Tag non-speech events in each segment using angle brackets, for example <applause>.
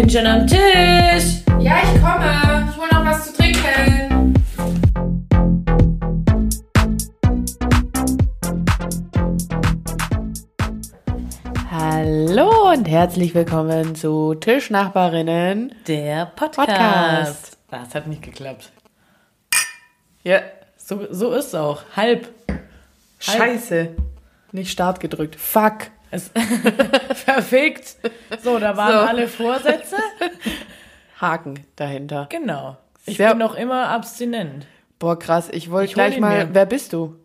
bin schon am Tisch. Ja, ich komme. Ich hole noch was zu trinken. Hallo und herzlich willkommen zu Tischnachbarinnen. Der Podcast. Podcast. Das hat nicht geklappt. Ja, So, so ist es auch. Halb. scheiße. Nicht Start gedrückt. Fuck. Es <laughs> Perfekt. So, da waren So. alle Vorsätze. Haken dahinter. Genau. Ich Sehr- bin noch immer abstinent. Boah, krass. Ich wollte gleich mal. mir. Wer bist du?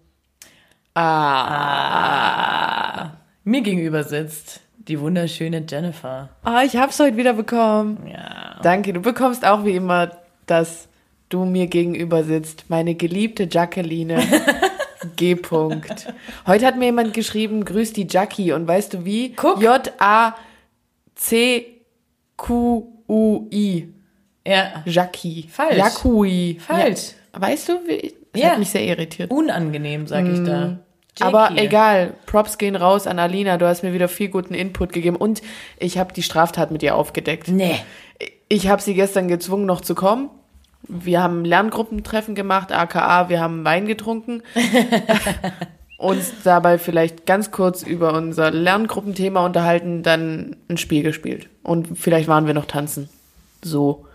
Ah. Mir gegenüber sitzt die wunderschöne Jennifer. Ah, ich hab's heute wieder bekommen. Ja. Danke. Du bekommst auch wie immer, dass du mir gegenüber sitzt. Meine geliebte Jacqueline. <laughs> G. -Punkt. Heute hat mir jemand geschrieben, grüß die Jackie. Und weißt du wie? Guck. J-A-C-Q-U-I. Ja. Jackie. Falsch. Jacui. Falsch. Ja. Weißt du, wie, das Ja. hat mich sehr irritiert. Unangenehm, sag ich da. Aber Jackie. egal, Props gehen raus an Alina, du hast mir wieder viel guten Input gegeben und ich habe die Straftat mit ihr aufgedeckt. Nee. Ich habe sie gestern gezwungen, noch zu kommen. Wir haben Lerngruppentreffen gemacht, aka wir haben Wein getrunken. <laughs> uns dabei vielleicht ganz kurz über unser Lerngruppenthema unterhalten, dann ein Spiel gespielt. Und vielleicht waren wir noch tanzen. So.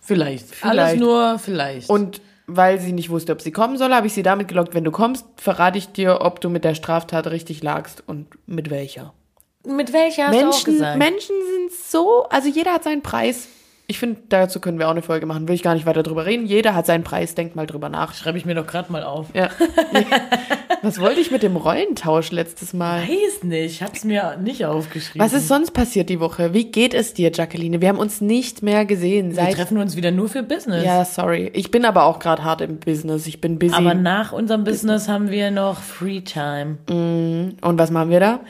Vielleicht. Vielleicht. Alles nur vielleicht. Und weil sie nicht wusste, ob sie kommen soll, habe ich sie damit gelockt, wenn du kommst, verrate ich dir, ob du mit der Straftat richtig lagst und mit welcher. mit welcher Menschen? Menschen sind so, also jeder hat seinen Preis. Ich finde, dazu können wir auch eine Folge machen, will ich gar nicht weiter drüber reden. Jeder hat seinen Preis, denk mal drüber nach. Schreibe ich mir doch gerade mal auf. Ja. <laughs> Was wollte ich mit dem Rollentausch letztes Mal? Weiß nicht, hab's mir nicht aufgeschrieben. Was ist sonst passiert die Woche? Wie geht es dir, Jacqueline? Wir haben uns nicht mehr gesehen Wir seit. treffen uns wieder nur für Business. Ja, sorry. Ich bin aber auch gerade hart im Business. Ich bin busy. Aber nach unserem Business haben wir noch Free Time. Und was machen wir da?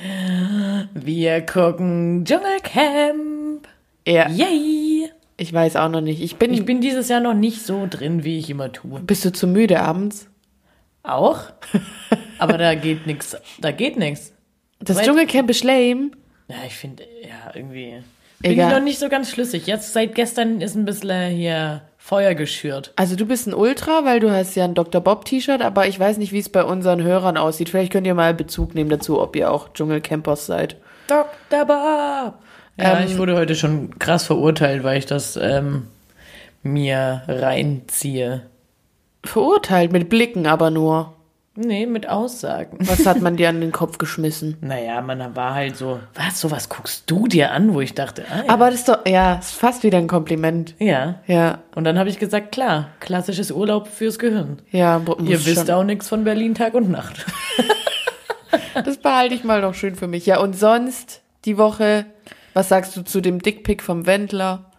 Wir gucken Dschungelcamp. Ja. Yay! Ich weiß auch noch nicht. Ich bin. Ich bin dieses Jahr noch nicht so drin, wie ich immer tue. bist du zu müde abends? Auch? Aber da geht nix. Da geht nix. Das Weil- Dschungelcamp ist lame. Ja, ich finde, ja, irgendwie. Bin Egal. ich noch nicht so ganz schlüssig. Jetzt seit gestern ist ein bisschen hier Feuer geschürt. Also du bist ein Ultra, weil du hast ja ein Dr. Bob T-Shirt, aber ich weiß nicht, wie es bei unseren Hörern aussieht. Vielleicht könnt ihr mal Bezug nehmen dazu, ob ihr auch Dschungelcampers seid. Dr. Bob! Ja, Ähm, ich wurde heute schon krass verurteilt, weil ich das ähm, mir reinziehe. Verurteilt mit Blicken aber nur. Nee, mit Aussagen. <laughs> Was hat man dir an den Kopf geschmissen? Naja, man war halt so, was, sowas guckst du dir an, wo ich dachte, ah, ja. Aber das ist doch, ja, ist fast wieder ein Kompliment. ja. Ja, Und dann habe ich gesagt, klar, klassisches Urlaub fürs Gehirn. ja. Ihr wisst schon. auch nichts von Berlin Tag und Nacht. <laughs> <laughs> Das behalte ich mal noch schön für mich. Ja, und sonst die Woche, was sagst du zu dem Dickpick vom Wendler?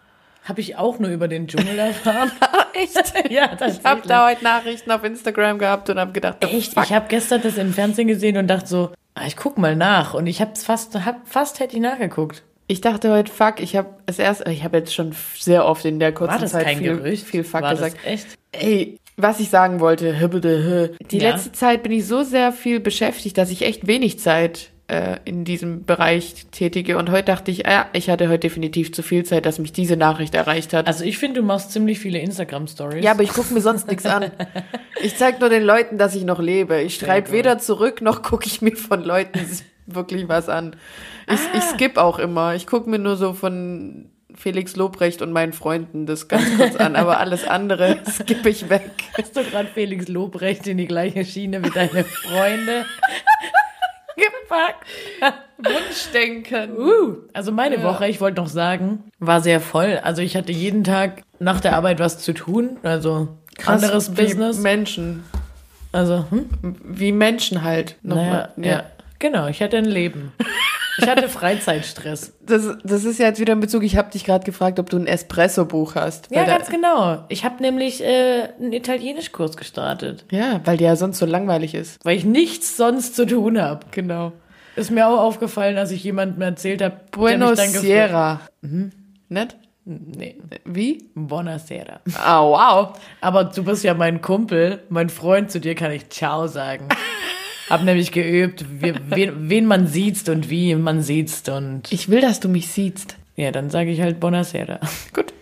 Habe ich auch nur über den Dschungel erfahren. <laughs> Echt? <laughs> ja, Ich habe da heute Nachrichten auf Instagram gehabt und habe gedacht, Echt? fuck. Ich habe gestern das im Fernsehen gesehen und dachte so, ah, ich guck mal nach. Und ich hab's fast, hab, fast hätte ich nachgeguckt. Ich dachte heute, fuck, ich habe es erst, ich habe jetzt schon sehr oft in der kurzen Zeit viel, Gerücht? viel fuck War gesagt. Echt? Ey, was ich sagen wollte, hibbede, die Ja. letzte Zeit bin ich so sehr viel beschäftigt, dass ich echt wenig Zeit äh, in diesem Bereich tätige. Und heute dachte ich, ja, ich hatte heute definitiv zu viel Zeit, dass mich diese Nachricht erreicht hat. Also ich finde, du machst ziemlich viele Instagram-Stories. ja, aber ich gucke mir sonst nichts an. Ich zeig nur den Leuten, dass ich noch lebe. Ich schreibe weder zurück, noch gucke ich mir von Leuten wirklich was an. Ich, ich skip auch immer. Ich gucke mir nur so von Felix Lobrecht und meinen Freunden das ganz kurz an, aber alles andere <laughs> skippe ich weg. Hast du gerade Felix Lobrecht in die gleiche Schiene wie deine Freunde gepackt? <laughs> Wunschdenken. Uh, also meine Woche, ich wollte noch sagen, war sehr voll. Also ich hatte jeden Tag nach der Arbeit was zu tun. Also anderes wie Business. Menschen. Also, hm? Wie Menschen halt. naja, Nochmal. ja. Genau, ich hatte ein Leben. Ich hatte <laughs> Freizeitstress. Das, das ist ja jetzt wieder in Bezug, ich habe dich gerade gefragt, ob du ein Espresso-Buch hast. Ja, ganz genau. Ich habe nämlich äh, einen Italienischkurs gestartet, Ja, weil der ja sonst so langweilig ist. weil ich nichts sonst zu tun habe. Genau. Ist mir auch aufgefallen, als ich jemandem erzählt habe, Buenos dann Sierra. Mhm. Nett? Nee, Wie? Buonasera. Ah, wow. Aber du bist ja mein Kumpel, mein Freund, zu dir kann ich Ciao sagen. <laughs> Hab nämlich geübt, wie, wen, wen man sieht und wie man sieht und Ich will, dass du mich siehst. Ja, dann sage ich halt Buonasera. <laughs> Gut.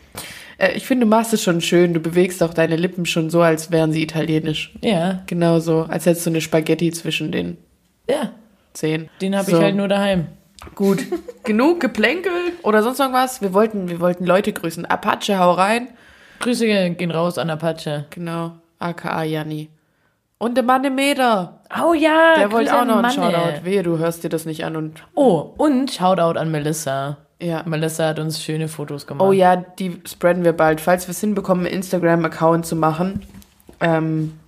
Äh, ich finde, du machst es schon schön. Du bewegst auch deine Lippen schon so, als wären sie italienisch. Ja, Genau so, als hättest du eine Spaghetti zwischen den ja. Zehen. Den habe so. ich halt nur daheim. Gut. <laughs> Genug Geplänkel oder sonst irgendwas. Wir wollten, wir wollten Leute grüßen. Apache, hau rein. Grüße gehen raus an Apache. Genau. AKA Janni. Und der Mann im Meter. Oh ja, Der wollte auch noch einen Manne. Shoutout. Wehe, du hörst dir das nicht an und. Oh, und Shoutout an Melissa. Ja. Melissa hat uns schöne Fotos gemacht. Oh ja, die spreaden wir bald. Falls wir es hinbekommen, einen Instagram-Account zu machen. Ähm,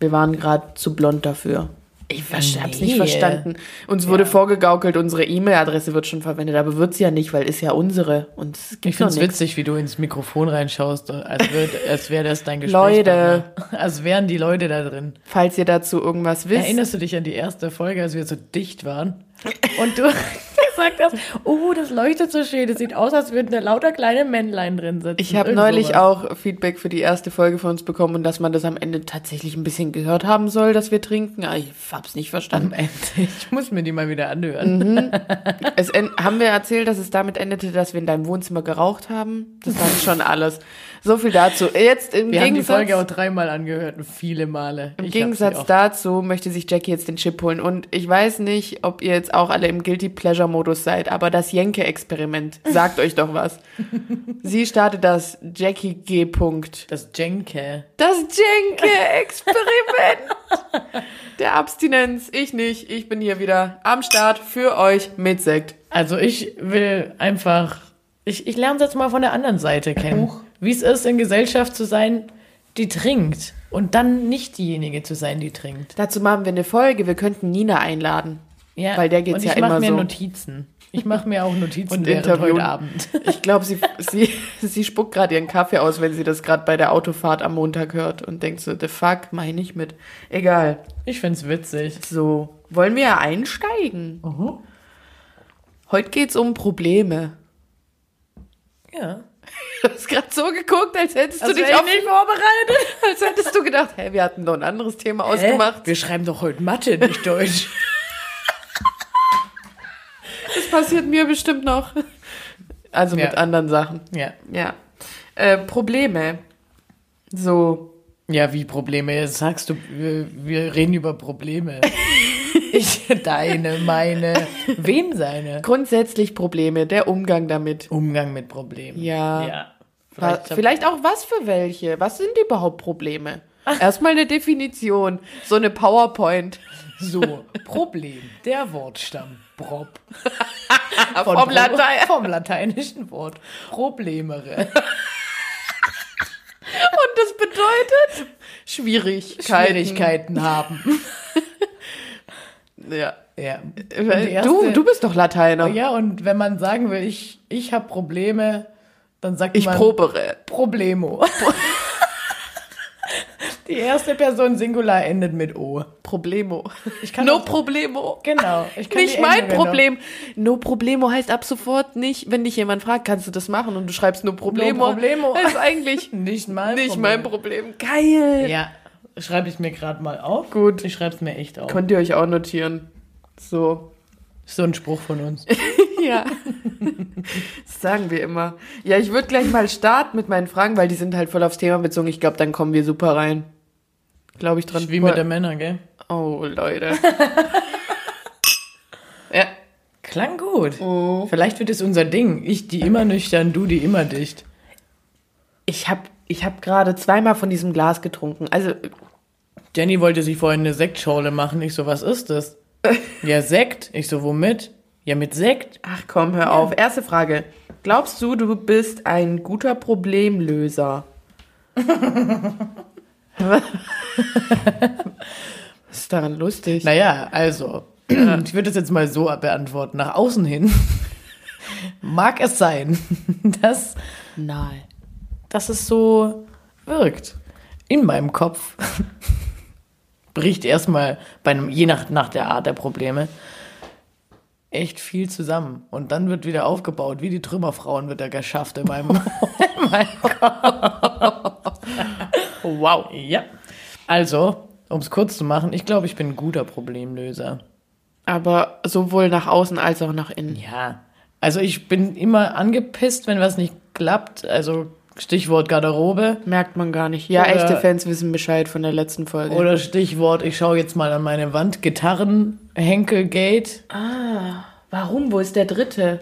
wir waren gerade zu blond dafür. Ich ver- hab's nicht Nee. verstanden. Uns wurde Ja. vorgegaukelt, unsere E-Mail-Adresse wird schon verwendet, aber wird sie ja nicht, weil ist ja unsere. Und es gibt ich finde es witzig, wie du ins Mikrofon reinschaust, als, würd, <laughs> als wäre das dein Gespräch. Leute. Als wären die Leute da drin. Falls ihr dazu irgendwas wisst. Erinnerst du dich an die erste Folge, als wir so dicht waren? Und du <laughs> gesagt hast, oh, das leuchtet so schön. Das sieht aus, als würden da lauter kleine Männlein drin sitzen. Ich habe neulich sowas. auch Feedback für die erste Folge von uns bekommen und dass man das am Ende tatsächlich ein bisschen gehört haben soll, dass wir trinken. Aber ich hab's nicht Am verstanden. Ende. Ich muss mir die mal wieder anhören. Es en- haben wir erzählt, dass es damit endete, dass wir in deinem Wohnzimmer geraucht haben? Das war schon alles. So viel dazu. Jetzt im Wir haben die Gegensatz, Folge auch dreimal angehört viele Male. im Ich Gegensatz dazu möchte sich Jackie jetzt den Chip holen. Und ich weiß nicht, ob ihr jetzt auch alle im Guilty Pleasure Modus seid, aber das Jenke-Experiment sagt euch doch was. <laughs> Sie startet das Jackie G. Punkt. Das Jenke. Das Jenke-Experiment <laughs> der Abstinenz. Ich nicht. Ich bin hier wieder am Start für euch mit Sekt. Also ich will einfach, ich, ich lerne es jetzt mal von der anderen Seite kennen. Wie es ist, in Gesellschaft zu sein, die trinkt. Und dann nicht diejenige zu sein, die trinkt. Dazu machen wir eine Folge. Wir könnten Nina einladen. Ja, Weil der geht's und ja ich mach immer mir so. Notizen. Ich mache mir auch Notizen Und während interviewen. heute Abend. <laughs> Ich glaube, sie, sie, sie spuckt gerade ihren Kaffee aus, wenn sie das gerade bei der Autofahrt am Montag hört und denkt so, the fuck, mach ich nicht mit. Egal. Ich find's witzig. So, wollen wir einsteigen? Heute geht's um Probleme. Ja. Du <laughs> hast gerade so geguckt, als hättest Also du dich ich auf nicht vorbereitet. <laughs> als hättest du gedacht, hä, wir hatten doch ein anderes Thema ausgemacht. Wir schreiben doch heute Mathe, nicht Deutsch. Das passiert mir bestimmt noch. Also mit Ja. anderen Sachen. ja. Ja. Äh, Probleme. So, Ja, wie Probleme? Jetzt sagst du, wir, wir reden über Probleme. <laughs> ich, deine, meine, wen seine? grundsätzlich Probleme, der Umgang damit. Umgang mit Problemen. Ja. Ja. Vielleicht, hab- vielleicht auch was für welche? Was sind überhaupt Probleme? Erstmal eine Definition, so eine PowerPoint. So, Problem. Der Wortstamm. Prob. <laughs> Vom Pro- Latein. Vom lateinischen Wort. Problemere. <laughs> Und das bedeutet Schwierigkeiten. Schwierigkeiten haben. <laughs> Ja. Ja. Die erste- Du, du bist doch Lateiner. Ja, und wenn man sagen will, ich, ich habe Probleme, dann sagt Ich man probere. Problemo. Die erste Person Singular endet mit O. Problemo. Ich kann no auch- Problemo. Genau. Ich kann Nicht mein Problem. No Problemo heißt ab sofort nicht, wenn dich jemand fragt, kannst du das machen und du schreibst No Problemo. No Problemo. Das ist eigentlich <laughs> Nicht mein nicht Problem. mein Problem. Geil. Ja, schreibe ich mir gerade mal auf. Gut. Ich schreibe es mir echt auf. Könnt ihr euch auch notieren. So. So ein Spruch von uns. <laughs> Ja. Das sagen wir immer. Ja, ich würde gleich mal starten mit meinen Fragen, weil die sind halt voll aufs Thema bezogen. Ich glaube, dann kommen wir super rein. Glaube ich dran. Wie mit der Männer, gell? oh, Leute. <laughs> ja. Klang gut. Oh. Vielleicht wird es unser Ding. Ich die immer nüchtern, du die immer dicht. Ich habe ich hab gerade zweimal von diesem Glas getrunken. Also, Jenny wollte sich vorhin eine Sektschorle machen. Ich so, was ist das? <laughs> ja, Sekt. Ich so, womit? Ja, mit Sekt. ach komm, hör auf. Erste Frage. Glaubst du, du bist ein guter Problemlöser? <laughs> Was ist daran lustig? Naja, also, ich würde das jetzt mal so beantworten. Nach außen hin <laughs> mag es sein, <laughs> dass, Nein. dass es so wirkt. In meinem Kopf <laughs> bricht erstmal bei einem, je nach, nach der Art der Probleme, echt viel zusammen. Und dann wird wieder aufgebaut, wie die Trümmerfrauen wird er geschafft in meinem, in meinem Kopf. Wow. Ja. Also, um es kurz zu machen, ich glaube, ich bin ein guter Problemlöser. Aber sowohl nach außen als auch nach innen. Ja, Also ich bin immer angepisst, wenn was nicht klappt. Also Stichwort Garderobe. Merkt man gar nicht. Ja, Oder- echte Fans wissen Bescheid von der letzten Folge. Oder Stichwort, ich schaue jetzt mal an meine Wand. Gitarren, Henkelgate. Warum? Wo ist der dritte?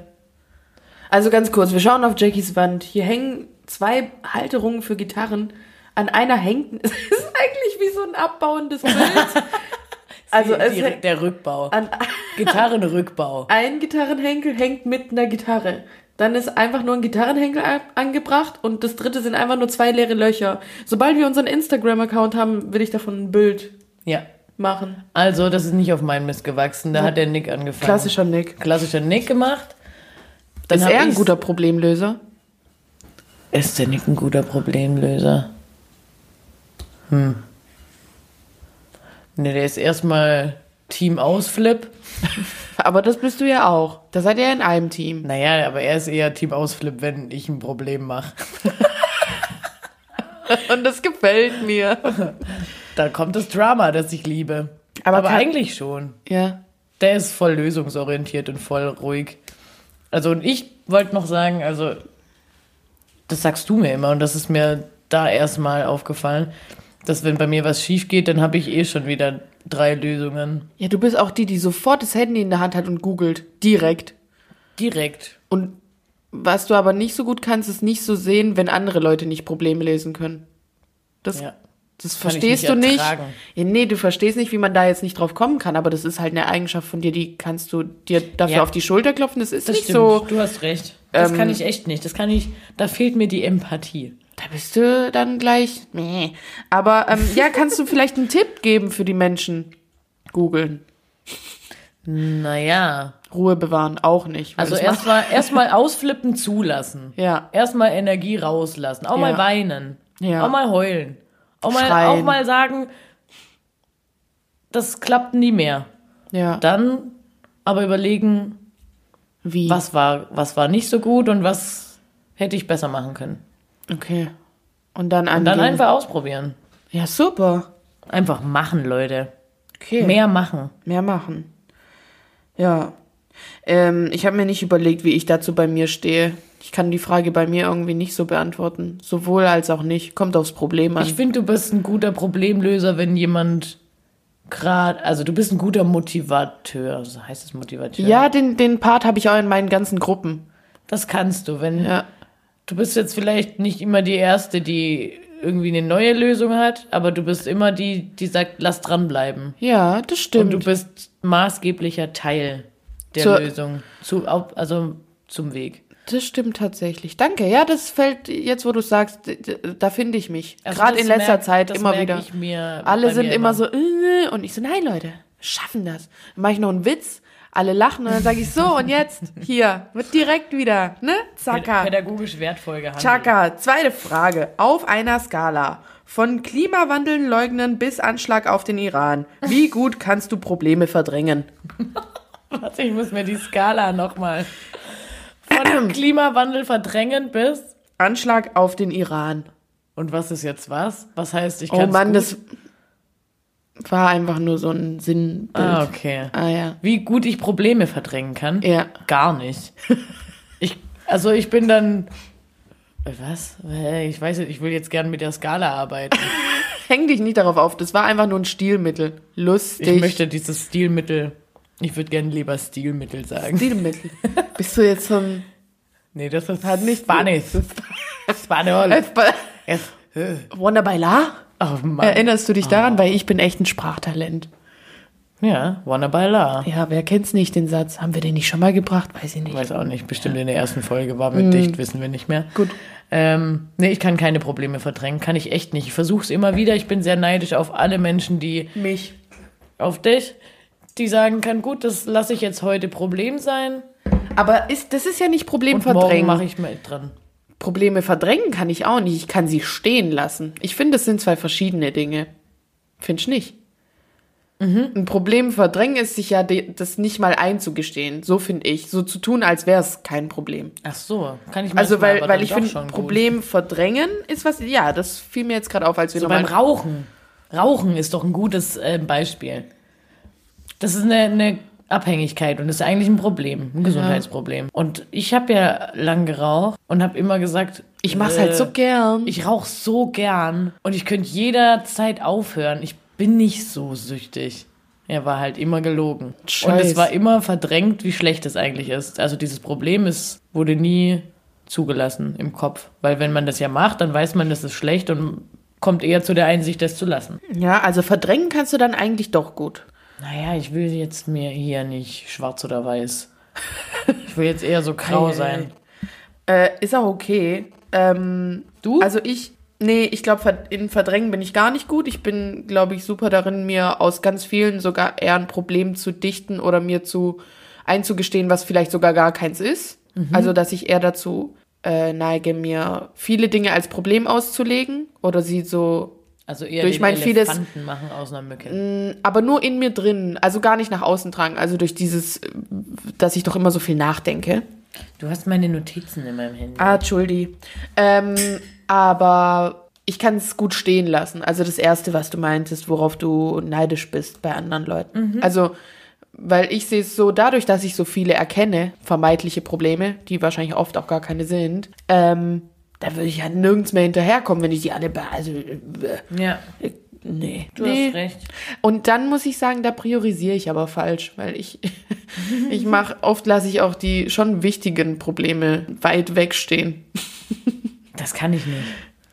Also ganz kurz, wir schauen auf Jackies Wand. Hier hängen zwei Halterungen für Gitarren. An einer hängt. <laughs> Es ist eigentlich wie so ein abbauendes Bild. <laughs> also es Die, hängt der Rückbau. an <laughs> Gitarrenrückbau. ein Gitarrenhenkel hängt mit einer Gitarre. Dann ist einfach nur ein Gitarrenhenkel angebracht und das dritte sind einfach nur zwei leere Löcher. Sobald wir unseren Instagram-Account haben, will ich davon ein Bild Ja. machen. Also, das ist nicht auf meinen Mist gewachsen. Da hat der Nick angefangen. Klassischer Nick. Klassischer Nick gemacht. Dann ist er ein guter Problemlöser? Ist der Nick ein guter Problemlöser? Hm. Ne, der ist erstmal Team Ausflip. <laughs> Aber das bist du ja auch. Da seid ihr in einem Team. Naja, aber er ist eher Team Ausflip, wenn ich ein Problem mache. <laughs> Und das gefällt mir. <laughs> Da kommt das Drama, das ich liebe. Aber Aber, eigentlich schon. Ja. Der ist voll lösungsorientiert und voll ruhig. Also, und ich wollte noch sagen, also, das sagst du mir immer und das ist mir da erstmal aufgefallen, dass wenn bei mir was schief geht, dann habe ich eh schon wieder drei Lösungen. Ja, du bist auch die, die sofort das Handy in der Hand hat und googelt. Direkt. Direkt. Und was du aber nicht so gut kannst, ist nicht so sehen, wenn andere Leute nicht Probleme lesen können. Das, Ja. das verstehst nicht du nicht. Ja, nee, du verstehst nicht, wie man da jetzt nicht drauf kommen kann, aber das ist halt eine Eigenschaft von dir, die kannst du dir dafür Ja. auf die Schulter klopfen. Das ist Das nicht stimmt. so. Du hast recht. Das Ähm, kann ich echt nicht. Das kann ich. Da fehlt mir die Empathie. Da bist du dann gleich. Nee. Aber ähm, ja, kannst du vielleicht einen Tipp geben für die Menschen? Googeln. Naja. Ruhe bewahren auch nicht. Also erstmal erstmal ausflippen zulassen. Ja. Erstmal Energie rauslassen. Auch Ja. mal weinen. Ja. Auch mal heulen. Auch mal, Schreien. auch mal sagen, das klappt nie mehr. Ja. Dann aber überlegen, Wie? was war, was war nicht so gut und was hätte ich besser machen können. Okay. Und dann Und angehen. dann einfach ausprobieren. Ja, super. Einfach machen, Leute. Okay. Mehr machen. Mehr machen. Ja. Ähm, ich habe mir nicht überlegt, wie ich dazu bei mir stehe. Ich kann die Frage bei mir irgendwie nicht so beantworten. Sowohl als auch nicht. Kommt aufs Problem an. Ich finde, du bist ein guter Problemlöser, wenn jemand gerade, also du bist ein guter Motivateur. So heißt es Motivateur? ja, den, den Part habe ich auch in meinen ganzen Gruppen. Das kannst du, wenn Ja. Du bist jetzt vielleicht nicht immer die erste, die irgendwie eine neue Lösung hat, aber du bist immer die, die sagt, lass dranbleiben. Ja, das Und stimmt. du bist maßgeblicher Teil der Zur- Lösung, zu, also zum Weg. Das stimmt tatsächlich. Danke. Ja, das fällt jetzt, wo du sagst, da finde ich mich. Also Gerade in letzter merk- Zeit immer wieder. Alle sind mir immer so, äh, und ich so, nein, Leute, schaffen das. Dann mache ich noch einen Witz, alle lachen und dann sage ich so, und jetzt, hier, wird direkt wieder, ne? Zacka. pädagogisch wertvoll gehandelt. Chaka, zweite Frage. Auf einer Skala von Klimawandel leugnen bis Anschlag auf den Iran. Wie gut kannst du Probleme verdrängen? <laughs> Warte, ich muss mir die Skala nochmal von Klimawandel verdrängen bis. Anschlag auf den Iran. Und was ist jetzt was? Was heißt, ich Oh kann Mann, das war einfach nur so ein Sinnbild. Ah, okay. Ah ja. Wie gut ich Probleme verdrängen kann? Ja. Gar nicht. Ich, also ich bin dann. Äh, Was? Ich weiß nicht, ich will jetzt gern mit der Skala arbeiten. <laughs> Häng dich nicht darauf auf, das war einfach nur ein Stilmittel. Lustig. Ich möchte dieses Stilmittel. Ich würde gerne lieber Stilmittel sagen. Stilmittel. <laughs> Bist du jetzt so ein Nee, das ist Hat nicht- Spanisch. <laughs> Spanisch. Es- Wonder Bailar? Oh Mann. Erinnerst du dich daran? Weil ich bin echt ein Sprachtalent. Ja, Wanna Baila. Ja, wer kennt's nicht, den Satz? Haben wir den nicht schon mal gebracht? Weiß ich nicht. Weiß auch nicht, bestimmt in der ersten Folge war mit dicht, wissen wir nicht mehr. Gut. Ähm, nee, ich kann keine Probleme verdrängen, kann ich echt nicht. Ich versuche es immer wieder. Ich bin sehr neidisch auf alle Menschen, die Mich. auf dich, die sagen kann, gut, das lasse ich jetzt heute Problem sein Aber ist, das ist ja nicht Problem und morgen verdrängen. mache ich mit dran. Probleme verdrängen kann ich auch nicht. Ich kann sie stehen lassen. Ich finde, das sind zwei verschiedene Dinge. Findest nicht? Ein Problem verdrängen ist sich ja das nicht mal einzugestehen. So finde ich. So zu tun, als wäre es kein Problem. Ach so, kann ich Also, manchmal, weil, aber weil dann ich finde, schon gut. Problem verdrängen ist was, ja, das fiel mir jetzt gerade auf, als wir So beim Rauchen. Rauchen ist doch ein gutes äh, Beispiel. Das ist eine, eine, Abhängigkeit und das ist eigentlich ein Problem, ein Gesundheitsproblem. Und ich habe ja lang geraucht und habe immer gesagt, Ich mach's halt so gern. Ich rauche so gern und ich könnte jederzeit aufhören. Ich bin nicht so süchtig. Er war halt immer gelogen. Und Scheiß. es war immer verdrängt, wie schlecht es eigentlich ist. Also dieses Problem ist, wurde nie zugelassen im Kopf. Weil wenn man das ja macht, dann weiß man, das ist schlecht und kommt eher zu der Einsicht, das zu lassen. Ja, also verdrängen kannst du dann eigentlich doch gut. Naja, ich will jetzt mir hier nicht schwarz oder weiß. <laughs> Ich will jetzt eher so grau Ei, ei, sein. Äh, ist auch okay. Ähm, Du? Also ich, nee, ich glaube, in Verdrängen bin ich gar nicht gut. Ich bin, glaube ich, super darin, mir aus ganz vielen sogar eher ein Problem zu dichten oder mir zu einzugestehen, was vielleicht sogar gar keins ist. Also, dass ich eher dazu äh, neige, mir viele Dinge als Problem auszulegen oder sie so Also eher Durch mein vieles- machen aus einer Mücke. aber nur in mir drin, also gar nicht nach außen tragen, also durch dieses, dass ich doch immer so viel nachdenke. Du hast meine Notizen in meinem Handy. Ah, Entschuldi. Ähm, aber ich kann es gut stehen lassen. Also das Erste, was du meintest, worauf du neidisch bist bei anderen Leuten. Also, weil ich sehe es so, dadurch, dass ich so viele erkenne, vermeintliche Probleme, die wahrscheinlich oft auch gar keine sind, ähm, da würde ich ja nirgends mehr hinterherkommen, wenn ich die alle, be also, äh, Ja, nee. du nee. hast recht. Und dann muss ich sagen, da priorisiere ich aber falsch, weil ich, <laughs> ich mache, oft lasse ich auch die schon wichtigen Probleme weit wegstehen. <laughs> Das kann ich nicht.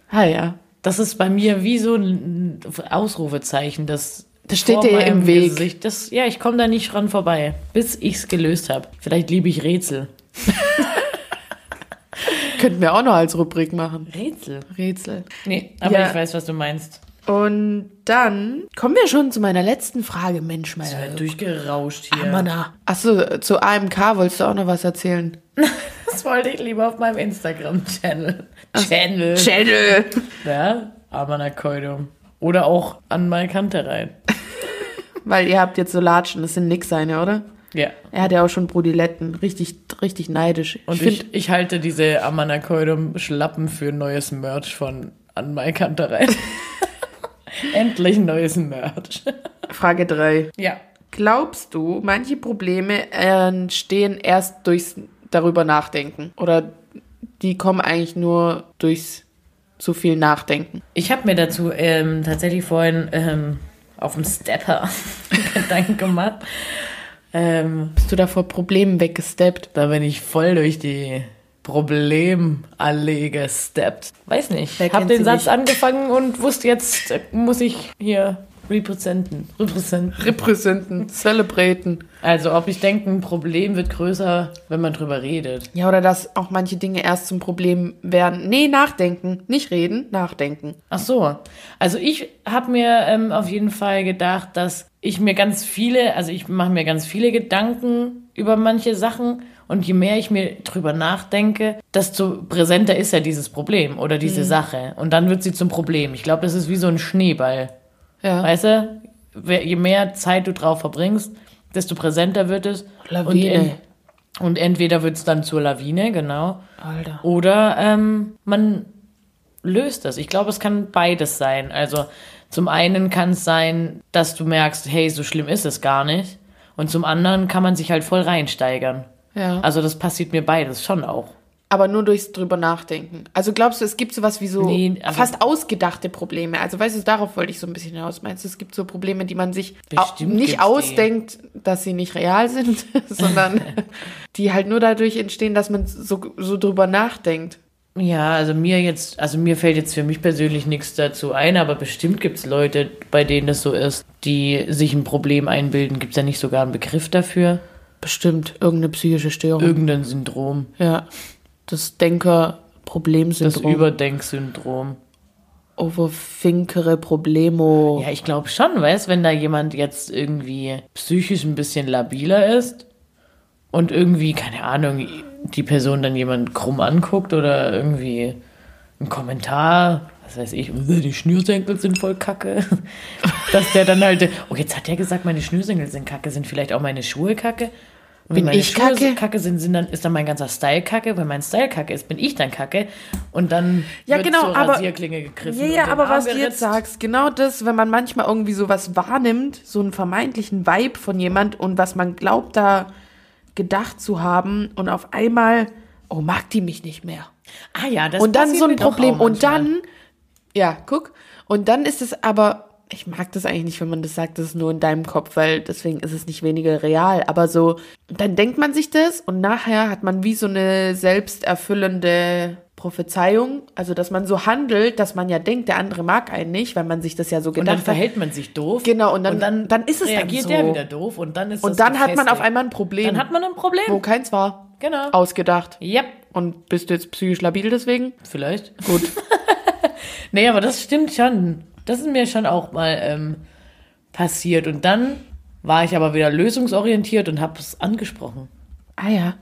Ah ja. Das ist bei mir wie so ein Ausrufezeichen, das Das steht dir im Weg. Gesicht. Das, ja, ich komme da nicht dran vorbei, bis ich's gelöst habe. Vielleicht liebe ich Rätsel. <laughs> Könnten wir auch noch als Rubrik machen. Rätsel? Rätsel. Nee, aber Ja. ich weiß, was du meinst. Und dann kommen wir schon zu meiner letzten Frage, Mensch, Ich meine werd durchgerauscht hier. Manna. Achso, zu AMK wolltest du auch noch was erzählen? <laughs> Das wollte ich lieber auf meinem Instagram-Channel. Channel. Channel. Ja, Amanakoidum. Oder auch an Malkante rein. <laughs> Weil ihr habt jetzt so Latschen, das sind nix seine, oder? Ja. Er hat ja auch schon Brodiletten. Richtig, richtig neidisch. Und ich ich, ich, halte diese Amanakoidum-Schlappen für neues Merch von an Malkante rein. <laughs> Endlich neues Merch. Frage 3. Ja. Glaubst du, manche Probleme entstehen erst durchs darüber nachdenken? Oder die kommen eigentlich nur durchs zu viel Nachdenken? Ich habe mir dazu ähm, tatsächlich vorhin ähm, auf dem Stepper <laughs> Gedanken gemacht. Ähm, Bist du da vor Problemen weggesteppt? da bin ich voll durch die Problemallee gesteppt. Weiß nicht. Ich habe kennt den Satz nicht? angefangen und wusste jetzt, äh, muss ich hier repräsentieren. repräsentieren. Repräsenten, celebraten. Also, ob ich denke, ein Problem wird größer, wenn man drüber redet. Ja, oder dass auch manche Dinge erst zum Problem werden. Nee, nachdenken. Nicht reden, nachdenken. Ach so. Also ich habe mir ähm, auf jeden Fall gedacht, dass ich mir ganz viele, also ich mache mir ganz viele Gedanken über manche Sachen und je mehr ich mir drüber nachdenke, desto präsenter ist ja dieses Problem oder diese Sache und dann wird sie zum Problem. Ich glaube, das ist wie so ein Schneeball. Ja. Weißt du? Je mehr Zeit du drauf verbringst, desto präsenter wird es. Lawine. Und, en und entweder wird es dann zur Lawine, genau. Alter. Oder ähm, man löst das. Ich glaube, es kann beides sein. Also zum einen kann es sein, dass du merkst, hey, so schlimm ist es gar nicht. Und zum anderen kann man sich halt voll reinsteigern. Ja. Also das passiert mir beides schon auch. Aber nur durchs drüber nachdenken. Also glaubst du, es gibt sowas wie so Nee, aber- fast ausgedachte Probleme? Also weißt du, darauf wollte ich so ein bisschen hinaus. Meinst du, es gibt so Probleme, die man sich nicht ausdenkt, dass sie nicht real sind, <laughs> sondern <laughs> die halt nur dadurch entstehen, dass man so, so drüber nachdenkt? Ja, also mir jetzt, also mir fällt jetzt für mich persönlich nichts dazu ein, aber bestimmt gibt es Leute, bei denen das so ist, die sich ein Problem einbilden. Gibt es ja nicht sogar einen Begriff dafür? Bestimmt irgendeine psychische Störung. Irgendein Syndrom. ja. Das Das Denker-Problemsyndrom. Überdenksyndrom. Overthinkere Problemo. Ja, ich glaube schon, weißt, wenn da jemand jetzt irgendwie psychisch ein bisschen labiler ist und irgendwie, keine Ahnung, die Person dann jemand krumm anguckt oder irgendwie ein Kommentar, was weiß ich, die Schnürsenkel sind voll kacke, <laughs> dass der dann halt, oh, jetzt hat er gesagt, meine Schnürsenkel sind kacke, sind vielleicht auch meine Schuhe kacke? Und wenn Bin meine ich Schuhe kacke? kacke sind, sind dann, ist dann mein ganzer Style kacke. Wenn mein Style kacke ist, bin ich dann kacke. Und dann Ja, wird genau, zur aber- Rasierklinge gegriffen. Ja, ja, aber Arm was du jetzt geritzt. sagst, genau das, wenn man manchmal irgendwie sowas wahrnimmt, so einen vermeintlichen Vibe von jemand und was man glaubt da gedacht zu haben und auf einmal, oh, mag die mich nicht mehr. Ah ja, das und dann so ein Problem. Und dann, ja, guck, und dann ist es aber, ich mag das eigentlich nicht, wenn man das sagt, das ist nur in deinem Kopf, weil deswegen ist es nicht weniger real. Aber so, dann denkt man sich das und nachher hat man wie so eine selbsterfüllende Prophezeiung, also dass man so handelt, dass man ja denkt, der andere mag einen nicht, weil man sich das ja so Und gedacht dann hat. verhält man sich doof. Genau, und dann- dann ist es dann reagiert so. der wieder doof und dann ist Und dann hat man auf einmal ein Problem, Dann hat man ein Problem. wo keins war. Genau. Ausgedacht. Yep, Und bist du jetzt psychisch labil deswegen? vielleicht. Gut. <laughs> Nee, aber das stimmt schon. Das ist mir schon auch mal ähm, passiert. Und dann war ich aber wieder lösungsorientiert und habe es angesprochen. ah ja.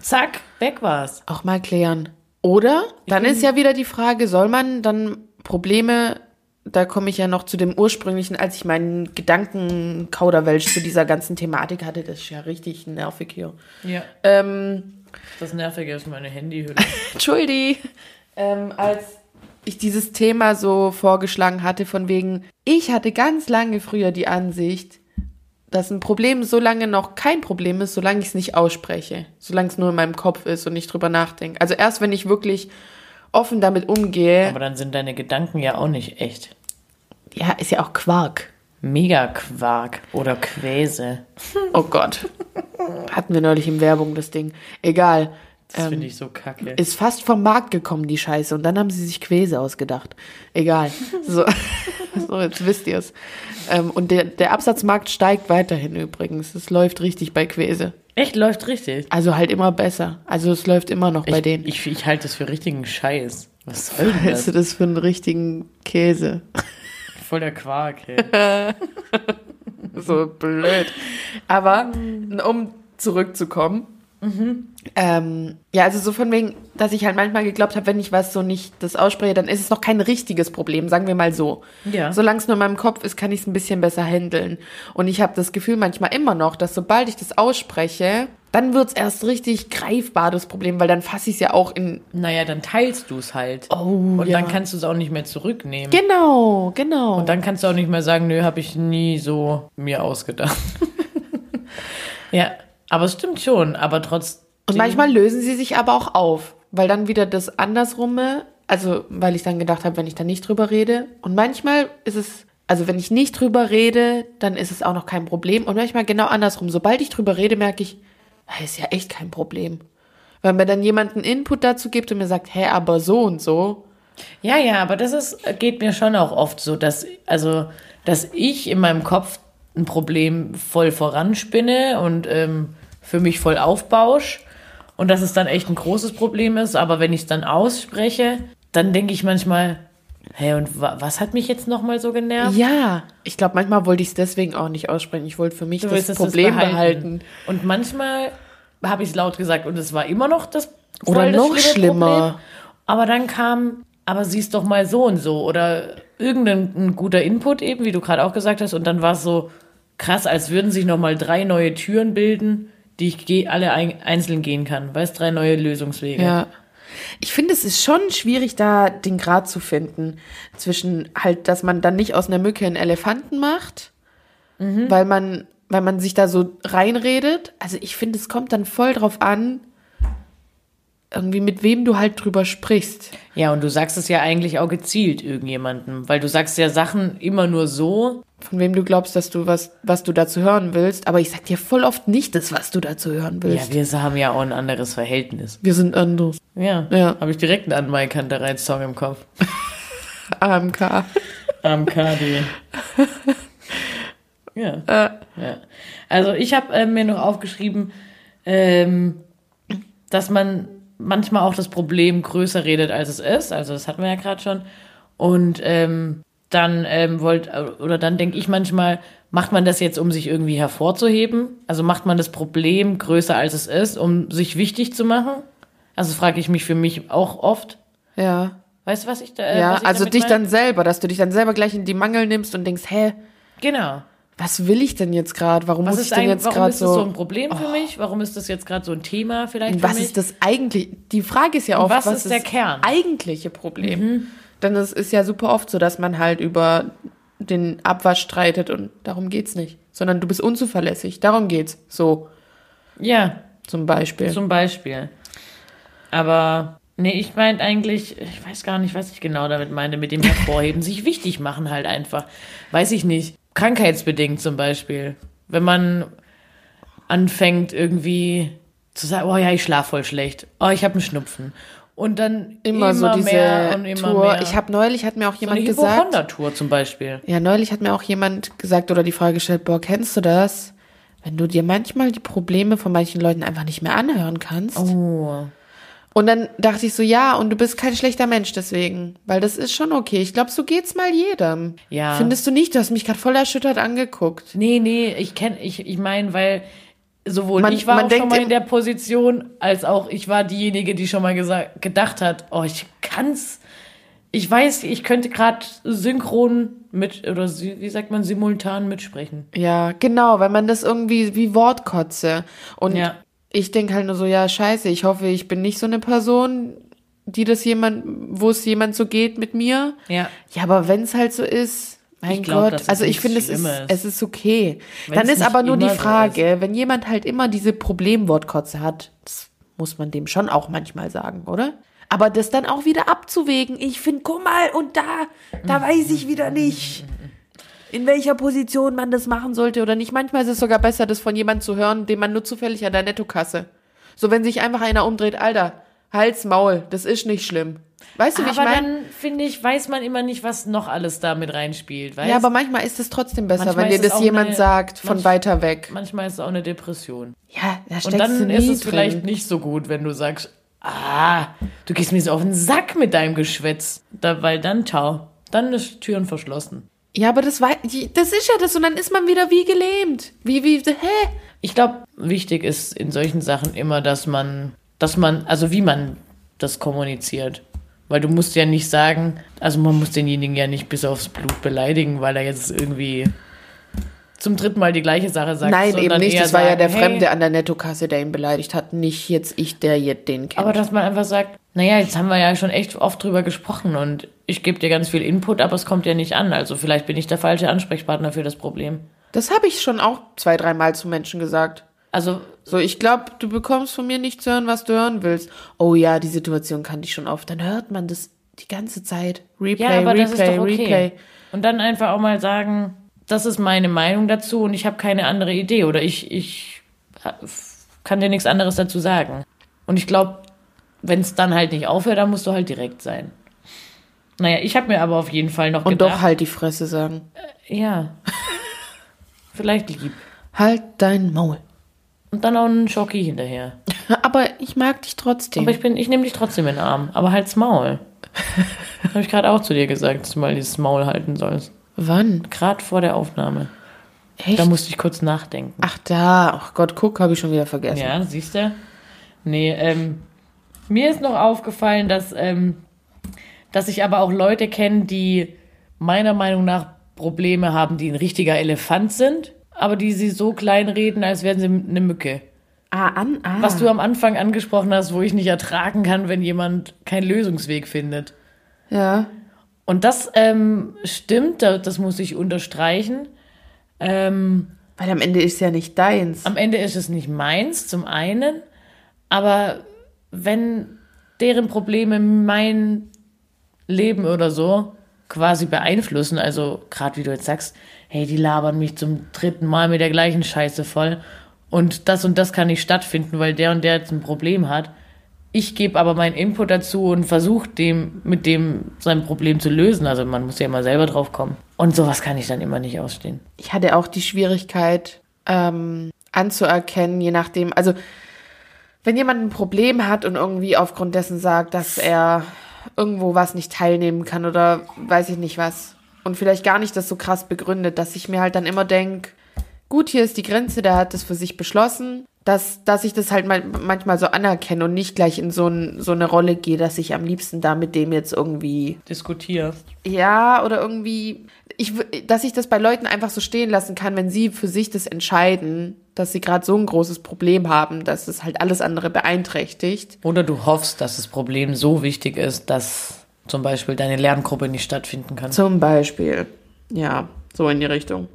Zack, weg war's. auch mal klären. Oder dann ist ja wieder die Frage, soll man dann Probleme, da komme ich ja noch zu dem ursprünglichen, als ich meinen Gedankenkauderwelsch zu dieser ganzen Thematik hatte, das ist ja richtig nervig hier. Ja. Ähm, Das Nervige ist meine Handyhülle. <laughs> Entschuldi, ähm, als ich dieses Thema so vorgeschlagen hatte, von wegen, ich hatte ganz lange früher die Ansicht, dass ein Problem so lange noch kein Problem ist, solange ich es nicht ausspreche, solange es nur in meinem Kopf ist und nicht drüber nachdenke. Also erst wenn ich wirklich offen damit umgehe, aber dann sind deine Gedanken ja auch nicht echt. ja, ist ja auch Quark. Mega Quark oder Quäse. Oh Gott. Hatten wir neulich in Werbung das Ding. Egal. Das Ähm, finde ich so kacke. Ist fast vom Markt gekommen, die Scheiße. Und dann haben sie sich Quäse ausgedacht. Egal. <laughs> So, <laughs> so jetzt wisst ihr es. Ähm, und der, der Absatzmarkt steigt weiterhin übrigens. Es läuft richtig bei Quäse. Echt läuft richtig. Also halt immer besser. Also es läuft immer noch bei ich, denen. Ich, ich halte das für richtigen Scheiß. Was soll denn Hältst du das? das für einen richtigen Käse? Voll der Quark, ey. <laughs> so blöd. Aber um zurückzukommen. Ähm, ja, also so von wegen, dass ich halt manchmal geglaubt habe, wenn ich was so nicht das ausspreche, dann ist es noch kein richtiges Problem, sagen wir mal so. Ja. Solange es nur in meinem Kopf ist, kann ich es ein bisschen besser handeln. Und ich habe das Gefühl manchmal immer noch, dass sobald ich das ausspreche, dann wird's erst richtig greifbar, das Problem, weil dann fasse ich es ja auch in. Naja, dann teilst du es halt. Oh, Und ja. dann kannst du es auch nicht mehr zurücknehmen. Genau, genau. Und dann kannst du auch nicht mehr sagen, nö, habe ich nie so mir ausgedacht. <laughs> ja, aber es stimmt schon, aber trotzdem. Und manchmal lösen sie sich aber auch auf, weil dann wieder das Andersrumme, also weil ich dann gedacht habe, wenn ich da nicht drüber rede. Und manchmal ist es, also wenn ich nicht drüber rede, dann ist es auch noch kein Problem. Und manchmal genau andersrum. Sobald ich drüber rede, merke ich, das ist ja echt kein Problem. Wenn mir dann jemand einen Input dazu gibt und mir sagt, hä, aber so und so. Ja, ja, aber das ist, geht mir schon auch oft so, dass, also, dass ich in meinem Kopf ein Problem voll voranspinne und ähm, für mich voll aufbausch und dass es dann echt ein großes Problem ist, aber wenn ich es dann ausspreche, dann denke ich manchmal, hey, und wa was hat mich jetzt nochmal so genervt? Ja, ich glaube, manchmal wollte ich es deswegen auch nicht aussprechen. Ich wollte für mich das es Problem behalten. behalten. Und manchmal habe ich es laut gesagt und es war immer noch das Oder das noch schlimme schlimmer. Problem. Aber dann kam, aber siehst doch mal so und so oder irgendein ein guter Input eben, wie du gerade auch gesagt hast. Und dann war es so krass, als würden sich noch mal drei neue Türen bilden, die ich alle ein, einzeln gehen kann. Weißt, drei neue Lösungswege. Ja. Ich finde, es ist schon schwierig, da den Grad zu finden zwischen halt, dass man dann nicht aus einer Mücke einen Elefanten macht, weil man, weil man sich da so reinredet. Also ich finde, es kommt dann voll drauf an, irgendwie mit wem du halt drüber sprichst. ja, und du sagst es ja eigentlich auch gezielt irgendjemandem, weil du sagst ja Sachen immer nur so, Von wem du glaubst, dass du was, was du dazu hören willst. Aber ich sag dir voll oft nicht das, was du dazu hören ja, willst. wir haben ja auch ein anderes Verhältnis. wir sind anders. Ja, Ja. habe ich direkt einen Anmai-Kanterei Song im Kopf. <laughs> AMK. AMKD. <laughs> ja. ja. Also ich habe äh, mir noch aufgeschrieben, ähm, dass man manchmal auch das Problem größer redet, als es ist. Also das hatten wir ja gerade schon. Und ähm, dann ähm, wollt oder dann denke ich manchmal, macht man das jetzt, um sich irgendwie hervorzuheben? Also macht man das Problem größer, als es ist, um sich wichtig zu machen? Also frage ich mich für mich auch oft. Ja. Weißt du, was ich da? Äh, Ja, ich also dich meine? dann selber, dass du dich dann selber gleich in die Mangel nimmst und denkst, hä, Genau. Was will ich denn jetzt gerade? Warum Was muss ist ich denn ein, jetzt warum gerade ist das so so? ein Problem für mich? Warum ist das jetzt gerade so ein Thema vielleicht für was mich? ist das eigentlich? Die Frage ist ja oft, was was, ist der das Kern? eigentliche Problem? Denn es ist ja super oft so, dass man halt über den Abwasch streitet und darum geht's nicht. Sondern du bist unzuverlässig. Darum geht's. So, ja, zum Beispiel. zum Beispiel. Aber nee, ich meinte eigentlich, ich weiß gar nicht, was ich genau damit meine, mit dem Hervorheben, sich wichtig machen halt einfach. Weiß ich nicht. Krankheitsbedingt zum Beispiel. Wenn man anfängt irgendwie zu sagen, oh ja, ich schlaf voll schlecht. Oh, ich habe einen Schnupfen. Und dann immer, so diese mehr und immer Tour. mehr. Ich habe neulich hat mir auch so eine jemand gesagt, Hypochonder-Tour zum Beispiel. ja, neulich hat mir auch jemand gesagt oder die Frage gestellt, boah, kennst du das? Wenn du dir manchmal die Probleme von manchen Leuten einfach nicht mehr anhören kannst. Oh. Und dann dachte ich so, ja, und du bist kein schlechter Mensch deswegen. Weil das ist schon okay. Ich glaube, so geht's mal jedem. Ja. Findest du nicht? Du hast mich gerade voll erschüttert angeguckt. Nee, nee, ich kenn, ich, ich meine, weil sowohl Man- ich war auch schon mal in der Position, als auch ich war diejenige, die schon mal gesagt, gedacht hat, oh, ich kann's, ich weiß, ich könnte gerade synchron mit, oder wie sagt man, simultan mitsprechen. Ja, genau, weil man das irgendwie wie Wortkotze. Und Ja. Ich denke halt nur so, ja, scheiße, ich hoffe, ich bin nicht so eine Person, die das jemand, wo es jemand so geht mit mir. Ja. Ja, aber wenn es halt so ist, mein glaub, Gott, ist also ich finde, es ist, Schlimmes. es ist okay. Wenn's Dann ist aber nur die immer so Frage, wenn jemand halt immer diese Problemwortkotze hat, das muss man dem schon auch manchmal sagen, oder? Aber das dann auch wieder abzuwägen, ich finde, guck mal, und da, da weiß ich wieder nicht, in welcher Position man das machen sollte oder nicht. Manchmal ist es sogar besser, das von jemandem zu hören, den man nur zufällig an der Nettokasse. So, wenn sich einfach einer umdreht, Alter, Hals, Maul, das ist nicht schlimm. Weißt du, wie ich Aber meine? dann, finde ich, weiß man immer nicht, was noch alles da mit reinspielt, weißt Ja, aber manchmal ist es trotzdem besser, Manchmal wenn dir das jemand eine- sagt, von manch- weiter weg. Manchmal ist es auch eine Depression. Ja, da steckst Und dann ist es drin. vielleicht nicht so gut, wenn du sagst, ah, du gehst mir so auf den Sack mit deinem Geschwätz. Da, weil dann, ciao. Dann ist Türen verschlossen. Ja, aber das war, das ist ja das und dann ist man wieder wie gelähmt. Wie, wie, hä? Ich glaube, wichtig ist in solchen Sachen immer, dass man, dass man, also wie man das kommuniziert. Weil du musst ja nicht sagen, also man muss denjenigen ja nicht bis aufs Blut beleidigen, weil er jetzt irgendwie zum dritten Mal die gleiche Sache sagt. Nein, eben nicht. Das war ja sagen, der hey, Fremde an der Nettokasse, der ihn beleidigt hat. Nicht jetzt ich, der jetzt den kennt. Aber dass man einfach sagt, naja, jetzt haben wir ja schon echt oft drüber gesprochen und ich gebe dir ganz viel Input, aber es kommt ja nicht an. Also vielleicht bin ich der falsche Ansprechpartner für das Problem. das habe ich schon auch zwei, dreimal zu Menschen gesagt. Also So, ich glaube, du bekommst von mir nicht zu hören, was du hören willst. Oh ja, die Situation kannte ich schon oft. Dann hört man das die ganze Zeit. Replay, Ja, aber Replay, das ist doch okay. Replay. Und dann einfach auch mal sagen, das ist meine Meinung dazu und ich habe keine andere Idee oder ich, ich ha- kann dir nichts anderes dazu sagen. Und ich glaube, wenn es dann halt nicht aufhört, dann musst du halt direkt sein. Naja, ich habe mir aber auf jeden Fall noch Und gedacht, doch halt die Fresse sagen. ja, <laughs> vielleicht lieb. Halt dein Maul. Und dann auch einen Schocki hinterher. <laughs> Aber ich mag dich trotzdem. Aber ich bin, ich nehme dich trotzdem in den Arm, aber halt's Maul. <laughs> habe ich gerade auch zu dir gesagt, dass du mal dieses Maul halten sollst. Wann? Gerade vor der Aufnahme. Echt? Da musste ich kurz nachdenken. Ach da, ach Gott, guck, habe ich schon wieder vergessen. Ja, siehst du? Nee, ähm, mir ist noch aufgefallen, dass, ähm, dass ich aber auch Leute kenne, die meiner Meinung nach Probleme haben, die ein richtiger Elefant sind, aber die sie so klein reden, als wären sie eine Mücke. Ah, an, ah. Was du am Anfang angesprochen hast, wo ich nicht ertragen kann, wenn jemand keinen Lösungsweg findet. Ja. Und das ähm, stimmt, da- das muss ich unterstreichen. Ähm, Weil am Ende ist ja nicht deins. am Ende ist es nicht meins, zum einen, aber wenn deren Probleme mein Leben oder so quasi beeinflussen, also gerade wie du jetzt sagst, hey, die labern mich zum dritten Mal mit der gleichen Scheiße voll und das und das kann nicht stattfinden, weil der und der jetzt ein Problem hat. Ich gebe aber meinen Input dazu und versuche dem mit dem sein Problem zu lösen. Also man muss ja immer selber drauf kommen. Und sowas kann ich dann immer nicht ausstehen. Ich hatte auch die Schwierigkeit ähm, anzuerkennen, je nachdem, also wenn jemand ein Problem hat und irgendwie aufgrund dessen sagt, dass er irgendwo was nicht teilnehmen kann oder weiß ich nicht was und vielleicht gar nicht das so krass begründet, dass ich mir halt dann immer denk, gut, hier ist die Grenze, der hat das für sich beschlossen, dass, dass ich das halt mal, manchmal so anerkenne und nicht gleich in so, ein, so eine Rolle gehe, dass ich am liebsten da mit dem jetzt irgendwie, Diskutierst. ja, oder irgendwie, ich, dass ich das bei Leuten einfach so stehen lassen kann, wenn sie für sich das entscheiden, dass sie gerade so ein großes Problem haben, dass es halt alles andere beeinträchtigt. Oder du hoffst, dass das Problem so wichtig ist, dass zum Beispiel deine Lerngruppe nicht stattfinden kann. Zum Beispiel. Ja, so in die Richtung.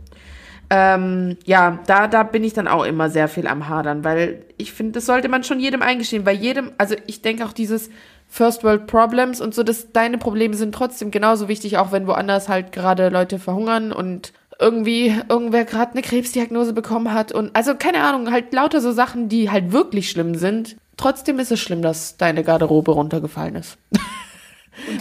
Ähm, ja, da, da bin ich dann auch immer sehr viel am Hadern, weil ich finde, das sollte man schon jedem eingestehen, weil jedem, also ich denke auch dieses First World Problems und so, dass deine Probleme sind trotzdem genauso wichtig, auch wenn woanders halt gerade Leute verhungern und irgendwie irgendwer gerade eine Krebsdiagnose bekommen hat und also keine Ahnung, halt lauter so Sachen, die halt wirklich schlimm sind. Trotzdem ist es schlimm, dass deine Garderobe runtergefallen ist. <laughs>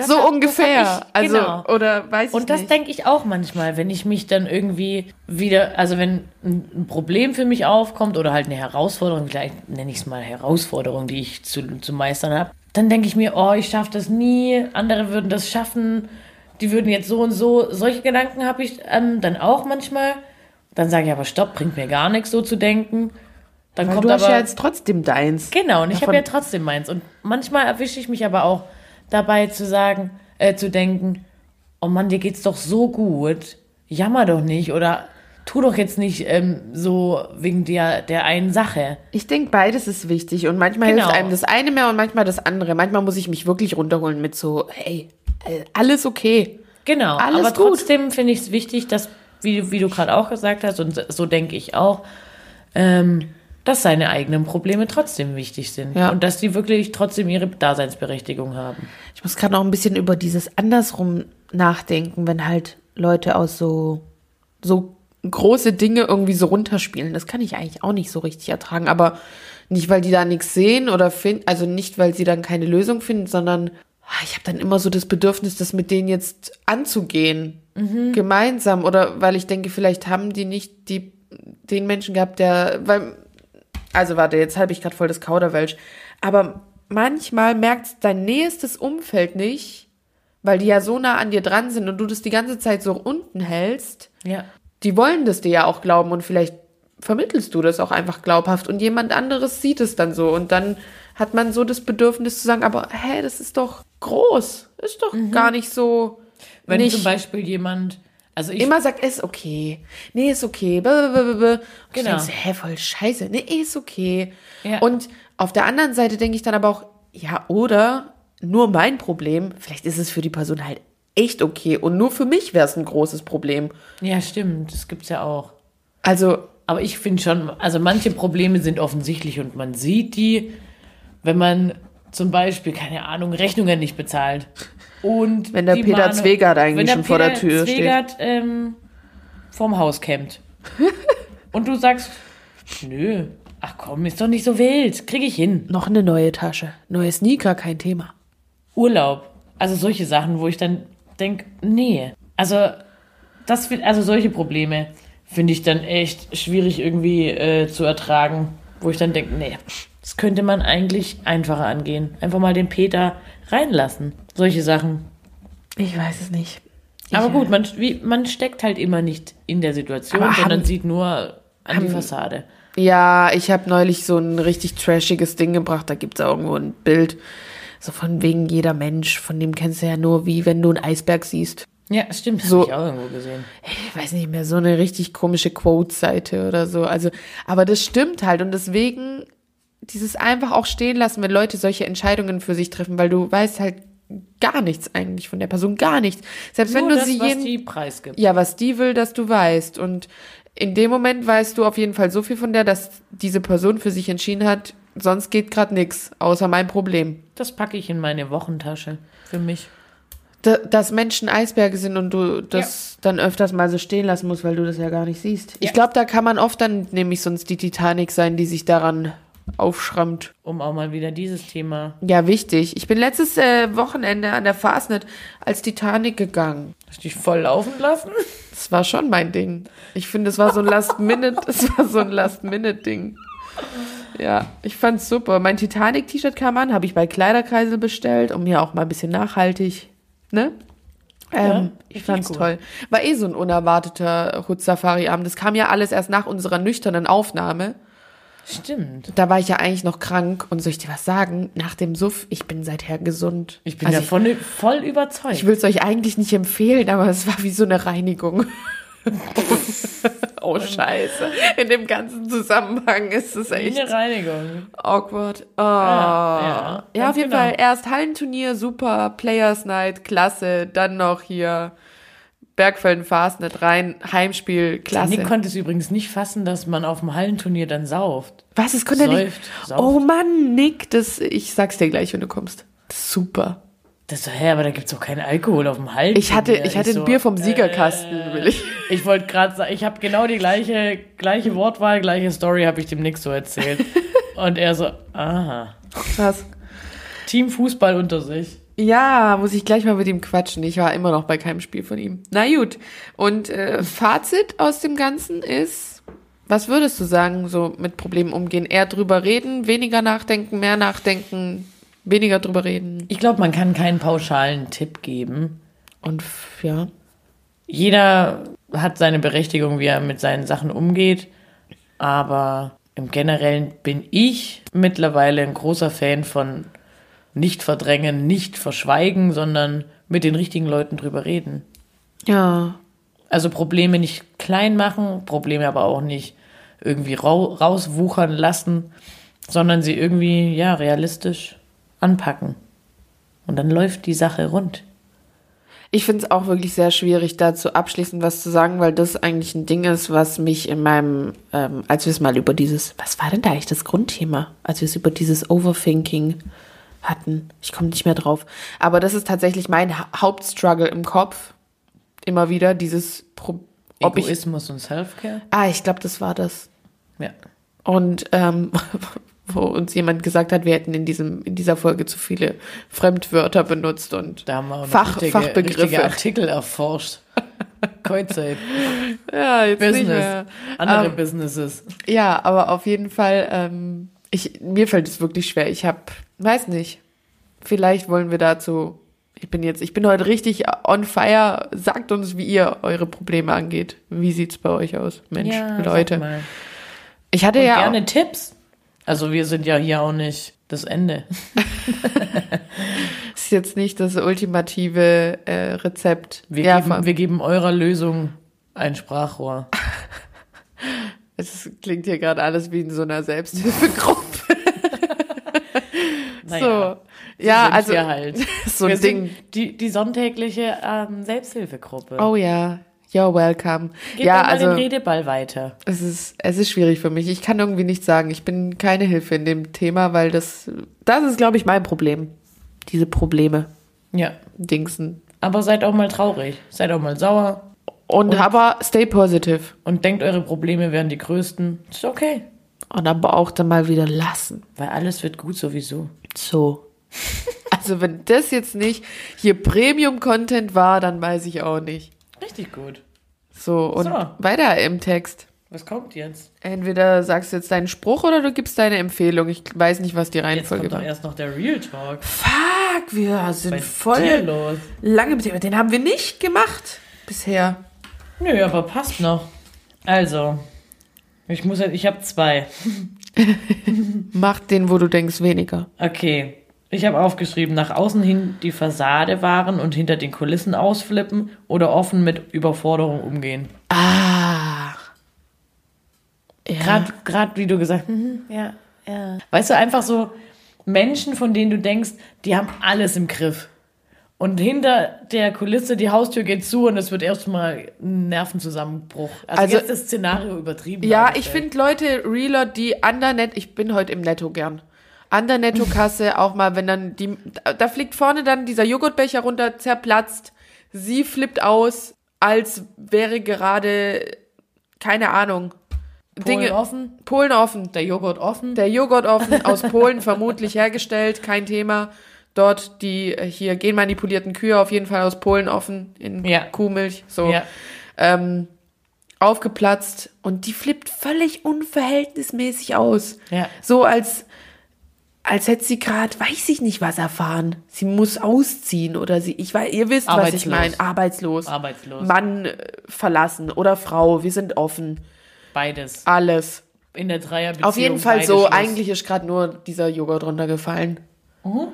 So ungefähr. ich- also, genau. oder weiß ich Und das denke ich auch manchmal, wenn ich mich dann irgendwie wieder, also wenn ein Problem für mich aufkommt oder halt eine Herausforderung, vielleicht nenne ich es mal Herausforderung, die ich zu, zu meistern habe, dann denke ich mir, oh, ich schaffe das nie, andere würden das schaffen, die würden jetzt so und so, solche Gedanken habe ich ähm, dann auch manchmal. Dann sage ich aber, stopp, bringt mir gar nichts, so zu denken. Dann Weil kommt du hast aber, ja jetzt trotzdem deins. Genau, und ich habe ja trotzdem meins. Und manchmal erwische ich mich aber auch dabei zu sagen, äh, zu denken, oh Mann, dir geht's doch so gut. Jammer doch nicht oder tu doch jetzt nicht ähm, so wegen der, der einen Sache. Ich denke, beides ist wichtig und manchmal Genau. hilft einem das eine mehr und manchmal das andere. Manchmal muss ich mich wirklich runterholen mit so, hey, äh, alles okay. Genau, Alles aber gut. trotzdem finde ich es wichtig, dass, wie, wie du gerade auch gesagt hast, und so denke ich auch, ähm, dass seine eigenen Probleme trotzdem wichtig sind. Ja. Und dass die wirklich trotzdem ihre Daseinsberechtigung haben. Ich muss gerade noch ein bisschen über dieses andersrum nachdenken, wenn halt Leute aus so, so große Dinge irgendwie so runterspielen. Das kann ich eigentlich auch nicht so richtig ertragen, aber nicht, weil die da nichts sehen oder finden, also nicht, weil sie dann keine Lösung finden, sondern ah, ich habe dann immer so das Bedürfnis, das mit denen jetzt anzugehen. Gemeinsam. Oder weil ich denke, vielleicht haben die nicht die, den Menschen gehabt, der, weil, also warte, jetzt habe ich gerade voll das Kauderwelsch. Aber manchmal merkt dein nächstes Umfeld nicht, weil die ja so nah an dir dran sind und du das die ganze Zeit so unten hältst. Ja. Die wollen das dir ja auch glauben und vielleicht vermittelst du das auch einfach glaubhaft und jemand anderes sieht es dann so und dann hat man so das Bedürfnis zu sagen, aber hä, das ist doch groß, ist doch gar nicht so. Wenn nicht zum Beispiel jemand, also ich immer sagt, ist okay, nee, ist okay, blablabla. Genau. Genau. Hä, voll scheiße, nee, ist okay. Ja. Und auf der anderen Seite denke ich dann aber auch, ja, oder nur mein Problem, vielleicht ist es für die Person halt echt okay und nur für mich wäre es ein großes Problem. Ja, stimmt, das gibt's ja auch. Also, Aber ich finde schon, also manche Probleme sind offensichtlich und man sieht die, wenn man zum Beispiel, keine Ahnung, Rechnungen nicht bezahlt. Und Wenn der Peter Mahnung- Zwegert eigentlich schon vor der Tür steht. Zwegert, ähm, vorm Haus campt. <laughs> und du sagst, nö, ach komm, ist doch nicht so wild, kriege ich hin. noch eine neue Tasche, neue Sneaker, kein Thema. Urlaub. Also solche Sachen, wo ich dann denke, nee. Also, das, also solche Probleme finde ich dann echt schwierig irgendwie äh, zu ertragen, wo ich dann denke, nee, das könnte man eigentlich einfacher angehen. Einfach mal den Peter reinlassen. Solche Sachen. Ich weiß es nicht. Aber Ich, gut, man, wie, man steckt halt immer nicht in der Situation, Aber sondern haben- sieht nur an die Fassade. Ja, ich habe neulich so ein richtig trashiges Ding gebracht. Da gibt's ja irgendwo ein Bild. So von wegen jeder Mensch, von dem kennst du ja nur, wie wenn du einen Eisberg siehst. Ja, stimmt, das So- habe ich auch irgendwo gesehen. Ich weiß nicht mehr, so eine richtig komische Quote-Seite oder so. Also, aber das stimmt halt und deswegen dieses einfach auch stehen lassen, wenn Leute solche Entscheidungen für sich treffen, weil du weißt halt gar nichts eigentlich von der Person, gar nichts. Selbst wenn Nur du das, sie was jeden, die preisgibt. ja, was die will, dass du weißt. Und in dem Moment weißt du auf jeden Fall so viel von der, dass diese Person für sich entschieden hat, sonst geht gerade nichts, außer mein Problem. Das packe ich in meine Wochentasche für mich. Da, dass Menschen Eisberge sind und du das dann öfters mal so stehen lassen musst, weil du das ja gar nicht siehst. Ich Ja. glaube, da kann man oft dann nämlich sonst die Titanic sein, die sich daran aufschrammt. um auch mal wieder dieses Thema. Ja, wichtig. Ich bin letztes äh, Wochenende an der Fastnet als Titanic gegangen. Hast du dich voll laufen lassen? Das war schon mein Ding. Ich finde, es war so ein Last-Minute, <laughs> es war so ein Last-Minute-Ding. Ja, ich fand's super. Mein Titanic-T-Shirt kam an, habe ich bei Kleiderkreisel bestellt, um mir auch mal ein bisschen nachhaltig, ne? Ähm, ich fand's cool. toll. War eh so ein unerwarteter Hut-Safari-Abend. Das kam ja alles erst nach unserer nüchternen Aufnahme. Stimmt. Da war ich ja eigentlich noch krank und soll ich dir was sagen? Nach dem Suff, ich bin seither gesund. Ich bin Also davon voll überzeugt. Ich will es euch eigentlich nicht empfehlen, aber es war wie so eine Reinigung. <laughs> oh, scheiße. In dem ganzen Zusammenhang ist es Wie echt eine Reinigung. awkward. Oh. ja, Ja, ganz auf jeden genau. Fall erst Hallenturnier, super, Players Night, klasse. Dann noch hier Bergfelden Fastnet rein, Heimspiel, klasse. Nick konnte es übrigens nicht fassen, dass man auf dem Hallenturnier dann sauft. Was, es konnte er nicht. Säuft, sauft. Oh Mann, Nick, das, ich sag's dir gleich, wenn du kommst. Super. Das so, hä, aber da gibt's doch keinen Alkohol auf dem Hallenturnier. Ich hatte, ich hatte so, ein Bier vom Siegerkasten, äh, will ich. <laughs> Ich wollte gerade sagen, ich habe genau die gleiche, gleiche Wortwahl, gleiche Story habe ich dem Nick so erzählt. <laughs> Und er so, aha. Krass. Team Fußball unter sich. Ja, muss ich gleich mal mit ihm quatschen. Ich war immer noch bei keinem Spiel von ihm. Na gut. Und äh, Fazit aus dem Ganzen ist, was würdest du sagen, so mit Problemen umgehen? Eher drüber reden, weniger nachdenken, mehr nachdenken, weniger drüber reden. Ich glaube, man kann keinen pauschalen Tipp geben. Und ja. Jeder hat seine Berechtigung, wie er mit seinen Sachen umgeht. Aber im Generellen bin ich mittlerweile ein großer Fan von nicht verdrängen, nicht verschweigen, sondern mit den richtigen Leuten drüber reden. Ja. Also Probleme nicht klein machen, Probleme aber auch nicht irgendwie rau rauswuchern lassen, sondern sie irgendwie, ja, realistisch anpacken. Und dann läuft die Sache rund. Ich finde es auch wirklich sehr schwierig, dazu abschließend was zu sagen, weil das eigentlich ein Ding ist, was mich in meinem, ähm, als wir es mal über dieses, was war denn da eigentlich das Grundthema, als wir es über dieses Overthinking hatten. Ich komme nicht mehr drauf. Aber das ist tatsächlich mein Ha- Hauptstruggle im Kopf. Immer wieder dieses, Pro ob ich, Egoismus und Selfcare? ah, ich glaube, das war das. Ja. Und ähm, <laughs> wo uns jemand gesagt hat, wir hätten in diesem in dieser Folge zu viele Fremdwörter benutzt und Da haben wir Fach, richtige, Fachbegriffe. richtige Artikel erforscht. <laughs> Kreuzzeit, ja, jetzt nicht Business, mehr. andere Ähm, Businesses. Ja, aber auf jeden Fall, ähm, ich, mir fällt es wirklich schwer. Ich habe, weiß nicht, vielleicht wollen wir dazu, ich bin jetzt, ich bin heute richtig on fire. Sagt uns, wie ihr eure Probleme angeht. Wie sieht's bei euch aus, Mensch, sag Leute? Ich hatte Und ja gerne Tipps. Also wir sind ja hier auch nicht das Ende. <laughs> ist jetzt nicht das ultimative äh, Rezept. Wir, ja, geben, wir geben eurer Lösung ein Sprachrohr. Es klingt hier gerade alles wie in so einer Selbsthilfegruppe. Naja, so, ja, sind also halt. so ein wir Ding. Die, die sonntägliche ähm, Selbsthilfegruppe. Oh ja, you're welcome. Geht ja, mal also den Redeball weiter. Es ist, es ist schwierig für mich. Ich kann irgendwie nicht sagen, ich bin keine Hilfe in dem Thema, weil das, das ist, glaube ich, mein Problem. Diese Probleme, Ja. Dingsen. Aber seid auch mal traurig. Seid auch mal sauer. Und, Und- aber stay positive. Und denkt, eure Probleme wären die größten. Ist okay. Und aber auch dann mal wieder lassen. Weil alles wird gut sowieso. So. <laughs> Also wenn das jetzt nicht hier Premium-Content war, dann weiß ich auch nicht. Richtig gut. So, und So. weiter im Text. Was kommt jetzt? Entweder sagst du jetzt deinen Spruch oder du gibst deine Empfehlung. Ich weiß nicht, was die Jetzt Reihenfolge kommt doch war. erst noch der Real Talk. Fuck, wir sind voll los. lange mit dem. Den haben wir nicht gemacht bisher. Nö, aber passt noch. Also, ich muss halt, ich habe zwei. <laughs> Mach den, wo du denkst, weniger. Okay. Ich habe aufgeschrieben, nach außen hin die Fassade wahren und hinter den Kulissen ausflippen oder offen mit Überforderung umgehen. Ah. Ja. Gerade, wie du gesagt, mhm, ja, ja. Weißt du, einfach so Menschen, von denen du denkst, die haben alles im Griff. Und hinter der Kulisse, die Haustür geht zu und es wird erstmal ein Nervenzusammenbruch. Also, Also- jetzt das Szenario übertrieben. Ja, ich finde Leute, Realer, die an der Net, ich bin heute im Netto gern. An der Nettokasse <laughs> auch mal, wenn dann die, da- fliegt vorne dann dieser Joghurtbecher runter, zerplatzt. Sie flippt aus, als wäre gerade, keine Ahnung, Polen offen, Polen offen. der Joghurt offen. Der Joghurt offen, aus <laughs> Polen vermutlich hergestellt, kein Thema. Dort die äh, hier genmanipulierten Kühe auf jeden Fall aus Polen offen in Ja. Kuhmilch, so Ja. ähm, aufgeplatzt und die flippt völlig unverhältnismäßig aus. Ja. So als als hätte sie gerade, weiß ich nicht was erfahren. Sie muss ausziehen oder sie, ich weiß, ihr wisst, was ich meine. Arbeitslos. Arbeitslos. Mann äh, verlassen oder Frau, wir sind offen. Beides. Alles. in der Dreierbeziehung Auf jeden Fall so. Schluss. Eigentlich ist gerade nur dieser Joghurt runtergefallen. Mhm.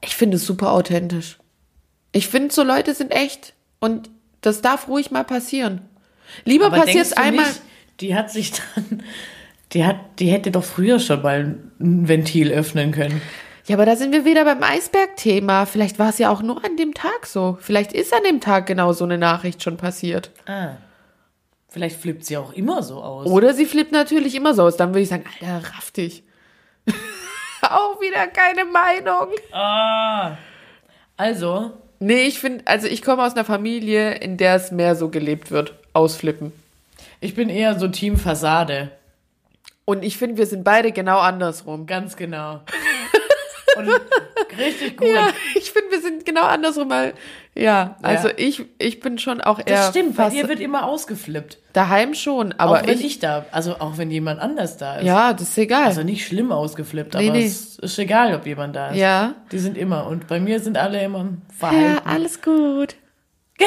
Ich finde es super authentisch. Ich finde, so Leute sind echt. Und das darf ruhig mal passieren. Lieber Aber passiert es einmal. Nicht, die hat sich dann, die hat, die hätte doch früher schon mal ein Ventil öffnen können. Ja, aber da sind wir wieder beim Eisberg-Thema. Vielleicht war es ja auch nur an dem Tag so. Vielleicht ist an dem Tag genau so eine Nachricht schon passiert. Ah. Vielleicht flippt sie auch immer so aus. Oder sie flippt natürlich immer so aus. Dann würde ich sagen, Alter, raff dich. <laughs> auch wieder keine Meinung. Ah. Also, Nee, ich finde, also ich komme aus einer Familie, in der es mehr so gelebt wird. Ausflippen. ich bin eher so Team Fassade. Und ich finde, wir sind beide genau andersrum. Ganz genau. <laughs> Und richtig gut. Ja, ich finde, wir sind genau andersrum, weil, ja, also ich, ich bin schon auch eher das stimmt, bei dir wird immer ausgeflippt. daheim schon, aber auch wenn ich, ich, da, also auch wenn jemand anders da ist. ja, das ist egal. Also nicht schlimm ausgeflippt, Nee, aber nee. es ist egal, ob jemand da ist. ja. Die sind immer. Und bei mir sind alle immer Ja, verhalten. alles gut. <laughs>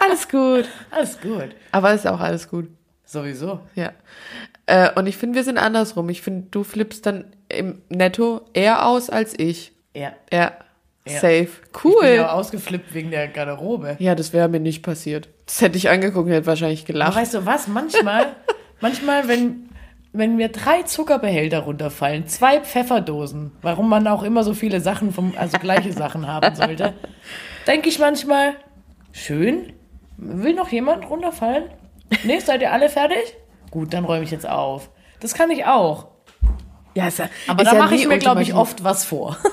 alles gut. Alles gut. Aber ist auch alles gut. Sowieso. Ja. Äh, und ich finde, wir sind andersrum. Ich finde, du flippst dann im Netto eher aus als ich. Ja. Ja. Ja. Safe. Ich bin Cool. ja ausgeflippt wegen der Garderobe. Ja, das wäre mir nicht passiert. Das hätte ich angeguckt und hätte wahrscheinlich Aber gelacht. weißt du was? Manchmal, <laughs> manchmal, wenn, wenn mir drei Zuckerbehälter runterfallen, zwei Pfefferdosen, warum man auch immer so viele Sachen vom, also gleiche <laughs> Sachen haben sollte, denke ich manchmal, schön, will noch jemand runterfallen? Nee, seid ihr alle fertig? Gut, dann räume ich jetzt auf. Das kann ich auch. Ja, ist ja, Aber ist da ja mache ich mir, glaube ich, oft was vor. <laughs>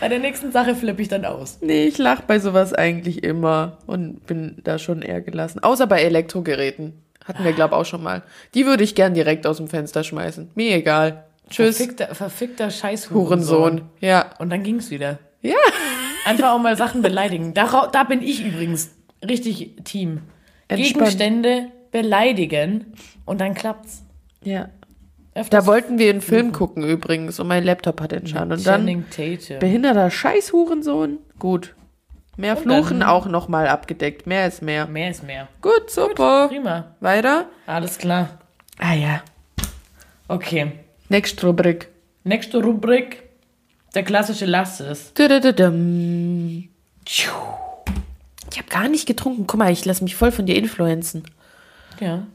Bei der nächsten Sache flippe ich dann aus. Nee, ich lach bei sowas eigentlich immer und bin da schon eher gelassen. Außer bei Elektrogeräten. Hatten wir, glaube ich, auch schon mal. Die würde ich gern direkt aus dem Fenster schmeißen. Mir egal. Tschüss, Verfickter, verfickter Scheiß Hurensohn. Ja. Und dann ging's wieder. Ja. Einfach auch mal Sachen beleidigen. Da, da bin ich übrigens richtig Team. Entspannt. Gegenstände beleidigen und dann klappt's. Ja. Da wollten wir einen Film gucken übrigens und mein Laptop hat entschieden. Und dann behinderter Scheiß-Hurensohn. Gut. Mehr Und Fluchen dann- auch nochmal abgedeckt. Mehr ist mehr. Mehr ist mehr. Gut, super. Prima. Weiter? Alles klar. Ah ja. Okay. Nächste Rubrik. Nächste Rubrik. Der klassische Lass es. Tudududum. Ich habe gar nicht getrunken. Guck mal, ich lasse mich voll von dir influenzen. Ja.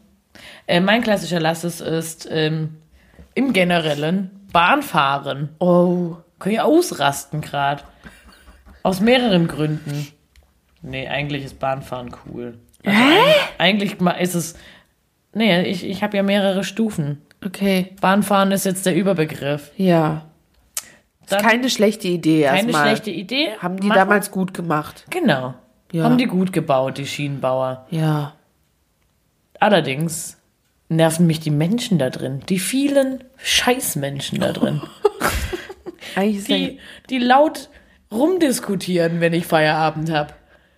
Äh, mein klassischer Lass es ist ähm, im Generellen Bahnfahren. Oh. Kann ich ausrasten gerade. Aus mehreren Gründen. Nee, eigentlich ist Bahnfahren cool. Also eigentlich, eigentlich ist es. Nee, ich, ich habe ja mehrere Stufen. Okay. Bahnfahren ist jetzt der Überbegriff. Ja. Dann Keine schlechte Idee keine erstmal. schlechte Idee. Haben die Machen- damals gut gemacht. Genau. Ja. Haben die gut gebaut, die Schienenbauer. Ja. Allerdings nerven mich die Menschen da drin. Die vielen Scheißmenschen da drin. <laughs> Die, die laut rumdiskutieren, wenn ich Feierabend habe.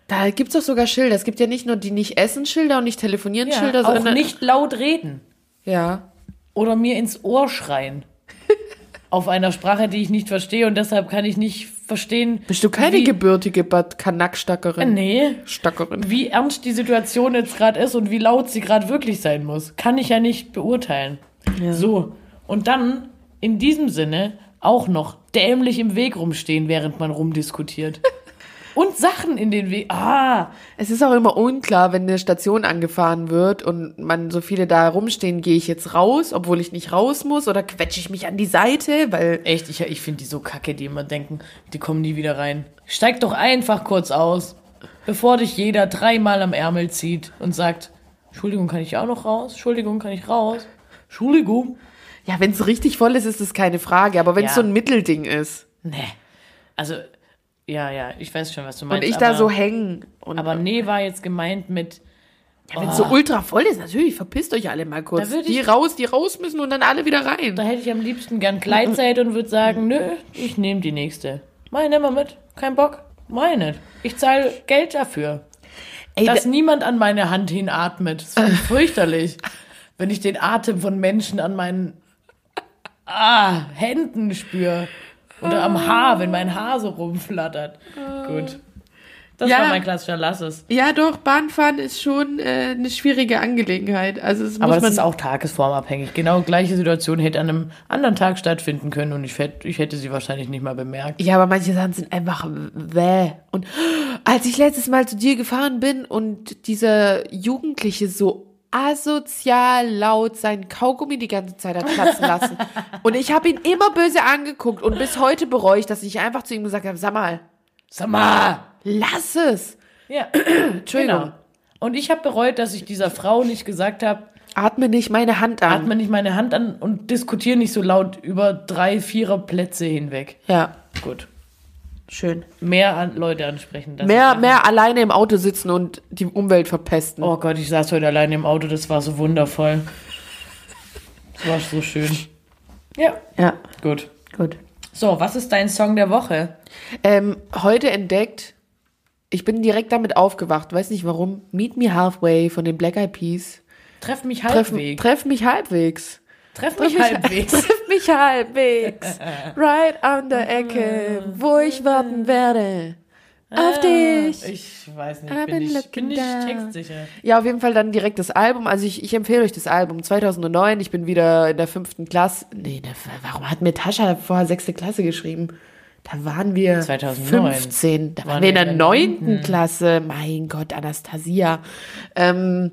Da gibt's doch sogar Schilder. Es gibt ja nicht nur die nicht essen Schilder und nicht telefonieren Schilder, auch sondern nicht laut reden. Ja. oder mir ins Ohr schreien. <laughs> Auf einer Sprache, die ich nicht verstehe und deshalb kann ich nicht verstehen. Bist du keine wie, gebürtige Bad Kanackstackerin? Nee. Stackerin. Wie ernst die Situation jetzt gerade ist und wie laut sie gerade wirklich sein muss, kann ich ja nicht beurteilen. Ja. So. Und dann in diesem Sinne auch noch dämlich im Weg rumstehen, während man rumdiskutiert. Und Sachen in den Weg. Ah, Es ist auch immer unklar, wenn eine Station angefahren wird und man so viele da rumstehen, gehe ich jetzt raus, obwohl ich nicht raus muss oder quetsche ich mich an die Seite, weil echt, ich, ich finde die so kacke, die immer denken, die kommen nie wieder rein. Steig doch einfach kurz aus, bevor dich jeder dreimal am Ärmel zieht und sagt, Entschuldigung, kann ich auch noch raus? Entschuldigung, kann ich raus? Entschuldigung. ja, wenn es richtig voll ist, ist das keine Frage, aber wenn es Ja. so ein Mittelding ist Nee. Also, ja, ja, ich weiß schon, was du und meinst. ich da aber, so hängen und Aber nee war jetzt gemeint mit, ja, wenn es so ultra voll ist, natürlich verpisst euch alle mal kurz. Würd Die ich- raus, die raus müssen und dann alle wieder rein. da hätte ich am liebsten gern Gleitzeit und würde sagen, nö, ich nehme die nächste. Meine mal mit, kein Bock, meine. Ich zahle Geld dafür. Ey, dass da- niemand an meine Hand hinatmet. Das ist fürchterlich. Wenn ich den Atem von Menschen an meinen ah, Händen spüre. Oder am Haar, wenn mein Haar so rumflattert. Gut. Das Ja. war mein klassischer Lass es. Ja, doch, Bahnfahren ist schon äh, eine schwierige Angelegenheit. Also es Aber muss das man ist auch tagesformabhängig. Genau gleiche Situation hätte an einem anderen Tag stattfinden können und ich hätte, ich hätte sie wahrscheinlich nicht mal bemerkt. Ja, aber manche Sachen sind einfach wäh. Und als ich letztes Mal zu dir gefahren bin und dieser Jugendliche so asozial laut seinen Kaugummi die ganze Zeit hat platzen lassen. und ich habe ihn immer böse angeguckt und bis heute bereue ich, dass ich einfach zu ihm gesagt habe, sag mal, Sag mal! lass es. Ja, <clears throat> Entschuldigung. genau. Und ich habe bereut, dass ich dieser Frau nicht gesagt habe, Atme nicht meine Hand an. atme nicht meine Hand an und diskutiere nicht so laut über drei, vierer Plätze hinweg. Ja, Gut. Schön. Mehr an Leute ansprechen. Mehr, mehr alleine im Auto sitzen und die Umwelt verpesten. Oh Gott, ich saß heute allein im Auto, das war so wundervoll. Das war so schön. Ja, Ja, gut. gut. So, was ist dein Song der Woche? Ähm, heute entdeckt, ich bin direkt damit aufgewacht, weiß nicht warum, Meet Me Halfway von den Black Eyed Peas. Treff mich Treff, halbwegs. treff mich halbwegs. Treff mich halbwegs. <laughs> Treff mich halbwegs. Right an der Ecke, wo ich warten werde. Auf dich. Ah, Ich weiß nicht, I've bin ich, bin nicht down. textsicher. Ja, auf jeden Fall dann direkt das Album. Also ich, ich empfehle euch das Album 2009. Ich bin wieder in der fünften Klasse. Nee, ne, warum hat mir Tascha vorher sechste Klasse geschrieben? Da waren wir 2009. 15. Da waren, Waren wir in der neunten Klasse. Mein Gott, Anastasia. Ähm,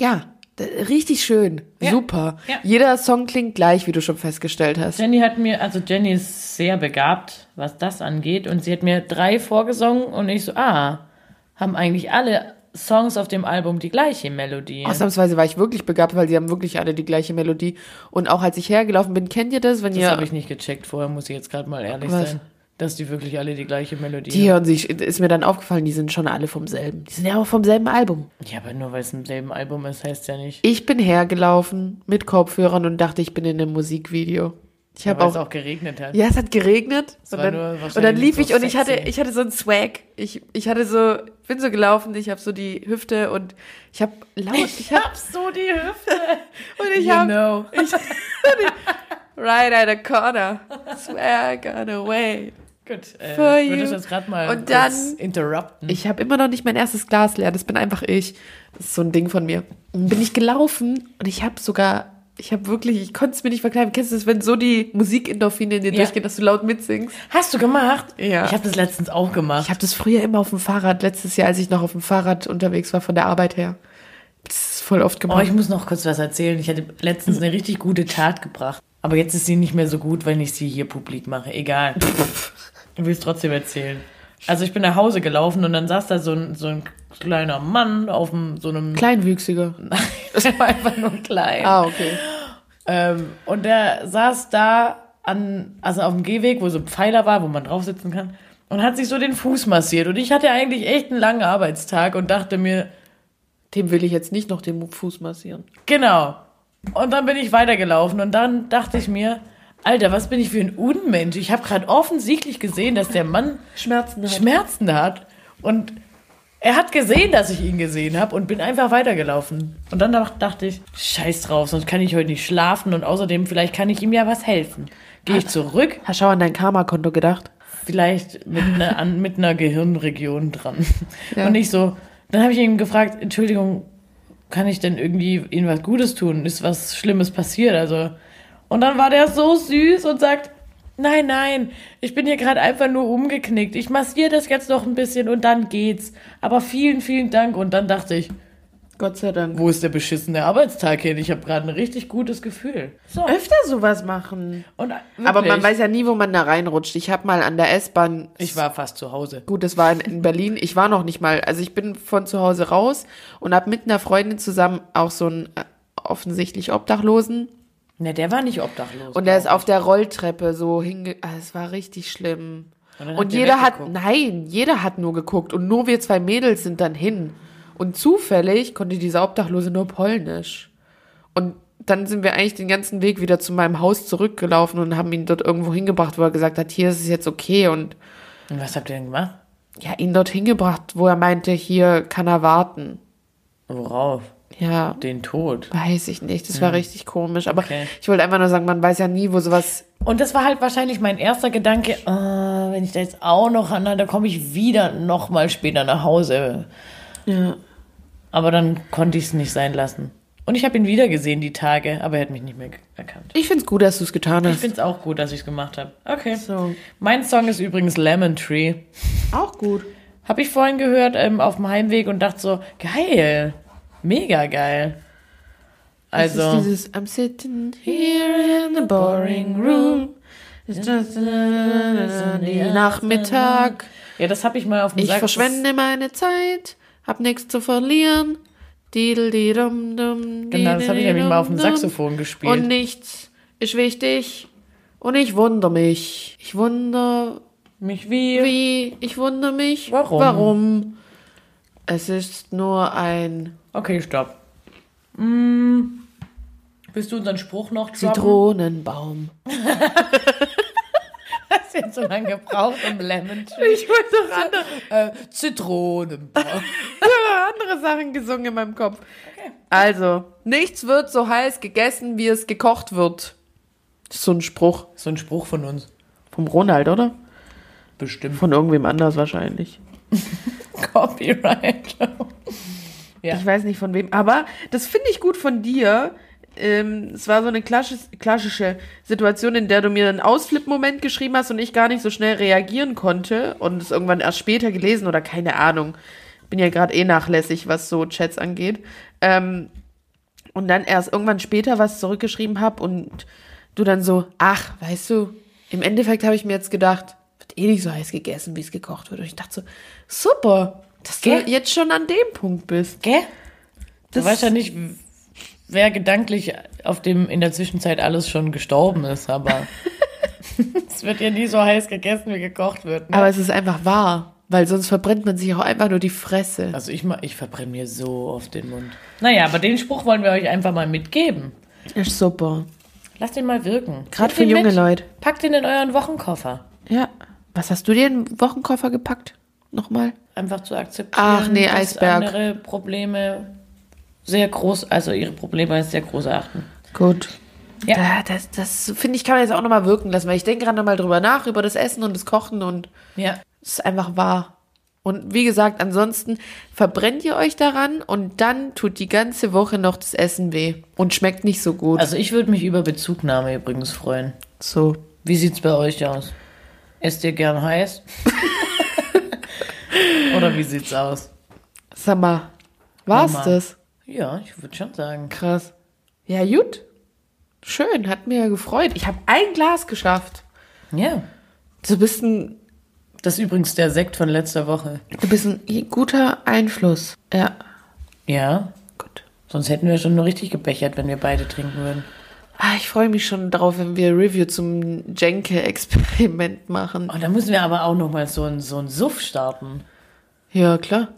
ja, richtig schön. Ja. Super. Ja. Jeder Song klingt gleich, wie du schon festgestellt hast. Jenny hat mir, also Jenny ist sehr begabt, was das angeht, und sie hat mir drei vorgesungen und ich so, ah, haben eigentlich alle Songs auf dem Album die gleiche Melodie. Ausnahmsweise war ich wirklich begabt, weil sie haben wirklich alle die gleiche Melodie. Und auch als ich hergelaufen bin, kennt ihr das? Wenn Das ihr habe ich nicht gecheckt vorher, muss ich jetzt gerade mal ehrlich Was? sein. Dass die wirklich alle die gleiche Melodie Die hören sich, ist mir dann aufgefallen, die sind schon alle vom selben. Die sind ja auch vom selben Album. Ja, aber nur weil es im selben Album ist, heißt ja nicht. Ich bin hergelaufen mit Kopfhörern und dachte, ich bin in einem Musikvideo. Ich habe weil es auch, auch geregnet hat. ja, es hat geregnet und war dann, und dann lief so ich und ich hatte, ich hatte so einen Swag. Ich, ich hatte so, bin so gelaufen, ich habe so die Hüfte und ich habe laut, ich habe hab so die Hüfte. und ich habe <laughs> know. <laughs> <laughs> right at a corner, swag on a way. Gut, äh, For ich würde das gerade mal Und dann- interrupten. Ich habe immer noch nicht mein erstes Glas leer. Das bin einfach ich. Das ist so ein Ding von mir. Bin ich gelaufen und ich habe sogar, ich habe wirklich, ich konnte es mir nicht verkneifen. Kennst du das, wenn so die Musikendorphine in dir Ja. durchgehen, dass du laut mitsingst? Hast du gemacht? Ja. Ich habe das letztens auch gemacht. Ich habe das früher immer auf dem Fahrrad, letztes Jahr, als ich noch auf dem Fahrrad unterwegs war von der Arbeit her. Das ist voll oft Oh, gemacht. ich muss noch kurz was erzählen. Ich hatte letztens eine richtig gute Tat gebracht. Aber jetzt ist sie nicht mehr so gut, wenn ich sie hier publik mache. Egal. <laughs> Ich will es trotzdem erzählen. Also ich bin nach Hause gelaufen und dann saß da so ein, so ein kleiner Mann auf dem, so einem... Kleinwüchsiger. <laughs> Das war einfach nur klein. Ah, okay. Ähm, und der saß da an, also auf dem Gehweg, wo so ein Pfeiler war, wo man drauf sitzen kann, und hat sich so den Fuß massiert. Und ich hatte eigentlich echt einen langen Arbeitstag und dachte mir, Dem will ich jetzt nicht noch den Fuß massieren. Genau. Und dann bin ich weitergelaufen und dann dachte ich mir, Alter, was bin ich für ein Unmensch? Ich habe gerade offensichtlich gesehen, dass der Mann Schmerzen hat. Schmerzen hat und er hat gesehen, dass ich ihn gesehen habe und bin einfach weitergelaufen. Und dann dach- dachte ich, scheiß drauf, sonst kann ich heute nicht schlafen und außerdem vielleicht kann ich ihm ja was helfen. Gehe ich zurück, Hast du an dein Karma-Konto gedacht? vielleicht mit einer, an, mit einer Gehirnregion dran. Ja. Und ich so, dann habe ich ihn gefragt, Entschuldigung, kann ich denn irgendwie Ihnen was Gutes tun? Ist was Schlimmes passiert? Also, und dann war der so süß und sagt, nein, nein, ich bin hier gerade einfach nur umgeknickt. Ich massiere das jetzt noch ein bisschen und dann geht's. Aber vielen, vielen Dank. Und dann dachte ich, Gott sei Dank. wo ist der beschissene Arbeitstag hin? Ich habe gerade ein richtig gutes Gefühl. So. Öfter sowas machen. Und Aber man weiß ja nie, wo man da reinrutscht. Ich habe mal an der S-Bahn. ich war fast zu Hause. Gut, das war in, in Berlin. Ich war noch nicht mal. Also ich bin von zu Hause raus und habe mit einer Freundin zusammen auch so einen äh, offensichtlich Obdachlosen. Ne, der war nicht obdachlos. Und der ist auf der Rolltreppe so hinge... Ah, es war richtig schlimm. Und Und jeder hat, nein, jeder hat nur geguckt. Und nur wir zwei Mädels sind dann hin. Und zufällig konnte dieser Obdachlose nur Polnisch. Und dann sind wir eigentlich den ganzen Weg wieder zu meinem Haus zurückgelaufen und haben ihn dort irgendwo hingebracht, wo er gesagt hat, hier ist es jetzt okay. Und Und was habt ihr denn gemacht? ja, ihn dort hingebracht, wo er meinte, hier kann er warten. Worauf? Ja, Den Tod. weiß ich nicht. Das war richtig komisch. Aber Okay. ich wollte einfach nur sagen, man weiß ja nie, wo sowas. Und das war halt wahrscheinlich mein erster Gedanke, ah, wenn ich da jetzt auch noch an, dann komme ich wieder noch mal später nach Hause. Ja. Aber dann konnte ich es nicht sein lassen. Und ich habe ihn wieder gesehen die Tage, aber er hat mich nicht mehr erkannt. Ich find's gut, dass du es getan Ich hast. finde es auch gut, dass ich es gemacht habe. Okay. So. Mein Song ist übrigens Lemon Tree. Auch gut. Habe ich vorhin gehört ähm, auf dem Heimweg und dachte so, geil. Mega geil. Das Also, ist dieses I'm sitting here in the boring room. It's just a Nachmittag. ja, das habe ich mal auf dem Ich Sax- verschwende meine Zeit, hab nichts zu verlieren. Didel, didum, dum, Genau, das habe ich nämlich mal auf dem dum, Saxophon dum. gespielt. Und nichts ist wichtig. Und ich wundere mich. Ich wundere mich wie? wie. Ich wundere mich. Warum? Warum? Es ist nur ein Okay, stopp. Mm, willst du unseren Spruch noch droppen? Zitronenbaum. <laughs> Hast jetzt so lange gebraucht um Lemon Tree. Ich wollte doch andere, Äh, Zitronenbau. <laughs> andere Sachen gesungen in meinem Kopf. Also, nichts wird so heiß gegessen, wie es gekocht wird. Das ist so ein Spruch so ein Spruch von uns. vom Ronald, oder? Bestimmt. Von irgendwem anders wahrscheinlich. <laughs> Copyright. Ja. Ich weiß nicht von wem, aber das finde ich gut von dir. Ähm, es war so eine klassisch, klassische Situation, in der du mir einen Ausflip-Moment geschrieben hast und ich gar nicht so schnell reagieren konnte und es irgendwann erst später gelesen oder keine Ahnung. Bin ja gerade eh nachlässig, was so Chats angeht. Ähm, und dann erst irgendwann später was zurückgeschrieben habe und du dann so, ach, weißt du, im Endeffekt habe ich mir jetzt gedacht, wird eh nicht so heiß gegessen, wie es gekocht wird. Und ich dachte so, super, dass Gell? du jetzt schon an dem Punkt bist. Gell? Du Das- weißt ja nicht, wer gedanklich auf dem in der Zwischenzeit alles schon gestorben ist, aber <laughs> es wird ja nie so heiß gegessen, wie gekocht wird. Ne? Aber es ist einfach wahr, weil sonst verbrennt man sich auch einfach nur die Fresse. also ich, ich verbrenne mir so oft den Mund. Naja, aber den Spruch wollen wir euch einfach mal mitgeben. Ist super. Lasst den mal wirken. Gerade für junge mit. Leute. Packt den in euren Wochenkoffer. Ja. Was hast du dir in den Wochenkoffer gepackt? Nochmal? Einfach zu akzeptieren, Ach, nee, dass Eisberg. andere Probleme sehr groß, also ihre Probleme als sehr groß erachten. Gut. Ja. Ja. das das finde ich, kann man jetzt auch nochmal wirken lassen, weil ich denke gerade nochmal drüber nach, über das Essen und das Kochen und Ja. es ist einfach wahr. Und wie gesagt, ansonsten verbrennt ihr euch daran und dann tut die ganze Woche noch das Essen weh und schmeckt nicht so gut. Also ich würde mich über Bezugnahme übrigens freuen. so. Wie sieht's bei euch aus? Esst ihr gern heiß? <laughs> Oder wie sieht's aus? Sag mal, war's Mama. das? Ja, ich würde schon sagen. Krass. Ja, gut. Schön, hat mir gefreut. Ich habe ein Glas geschafft. Ja. Du bist ein, Das ist übrigens der Sekt von letzter Woche. du bist ein guter Einfluss. Ja, Ja. gut. Sonst hätten wir schon nur richtig gebechert, wenn wir beide trinken würden. Ah, ich freue mich schon darauf, wenn wir Review zum Jenke-Experiment machen. Oh, da müssen wir aber auch noch mal so ein so Suff starten. Ja, klar.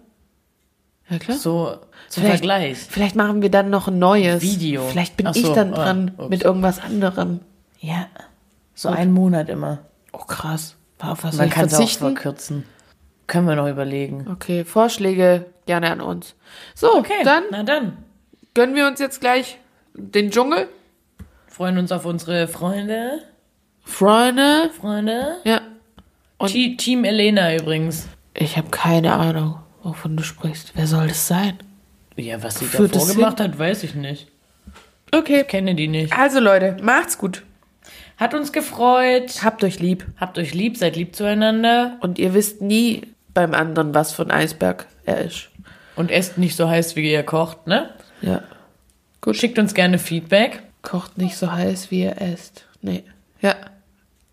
Ja, klar. So zum Vielleicht- Vergleich. Vielleicht machen wir dann noch ein neues Video. Vielleicht bin Ach ich so, dann dran ups. mit irgendwas anderem. Ja. So einen Monat immer. Oh, krass. Auf was Man kann es auch verkürzen. Können wir noch überlegen. Okay, Vorschläge gerne an uns. So, Okay, dann na dann. gönnen wir uns jetzt gleich den Dschungel. Freuen uns auf unsere Freunde. Freunde. Freunde. Ja. Und- Te- Team Elena übrigens. Ich habe keine Ahnung, wovon du sprichst. Wer soll das sein? Ja, was sie Führt davor es gemacht hat, weiß ich nicht. Okay. Ich kenne die nicht. Also Leute, macht's gut. Hat uns gefreut. Habt euch lieb. Habt euch lieb, seid lieb zueinander. Und ihr wisst nie beim anderen, was für ein Eisberg er ist. Und esst nicht so heiß, wie ihr kocht, ne? Ja. Schickt uns gerne Feedback. Kocht nicht so heiß, wie ihr esst. Nee. Ja.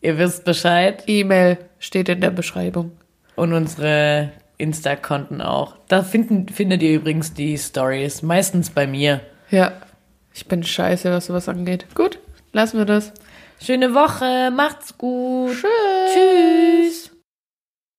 Ihr wisst Bescheid. E-Mail steht in der Beschreibung. Und unsere Insta-Konten auch. Da finden, findet ihr übrigens die Stories. Meistens bei mir. Ja. Ich bin scheiße, was sowas angeht. Gut, lassen wir das. Schöne Woche. Macht's gut. Tschüss. Tschüss.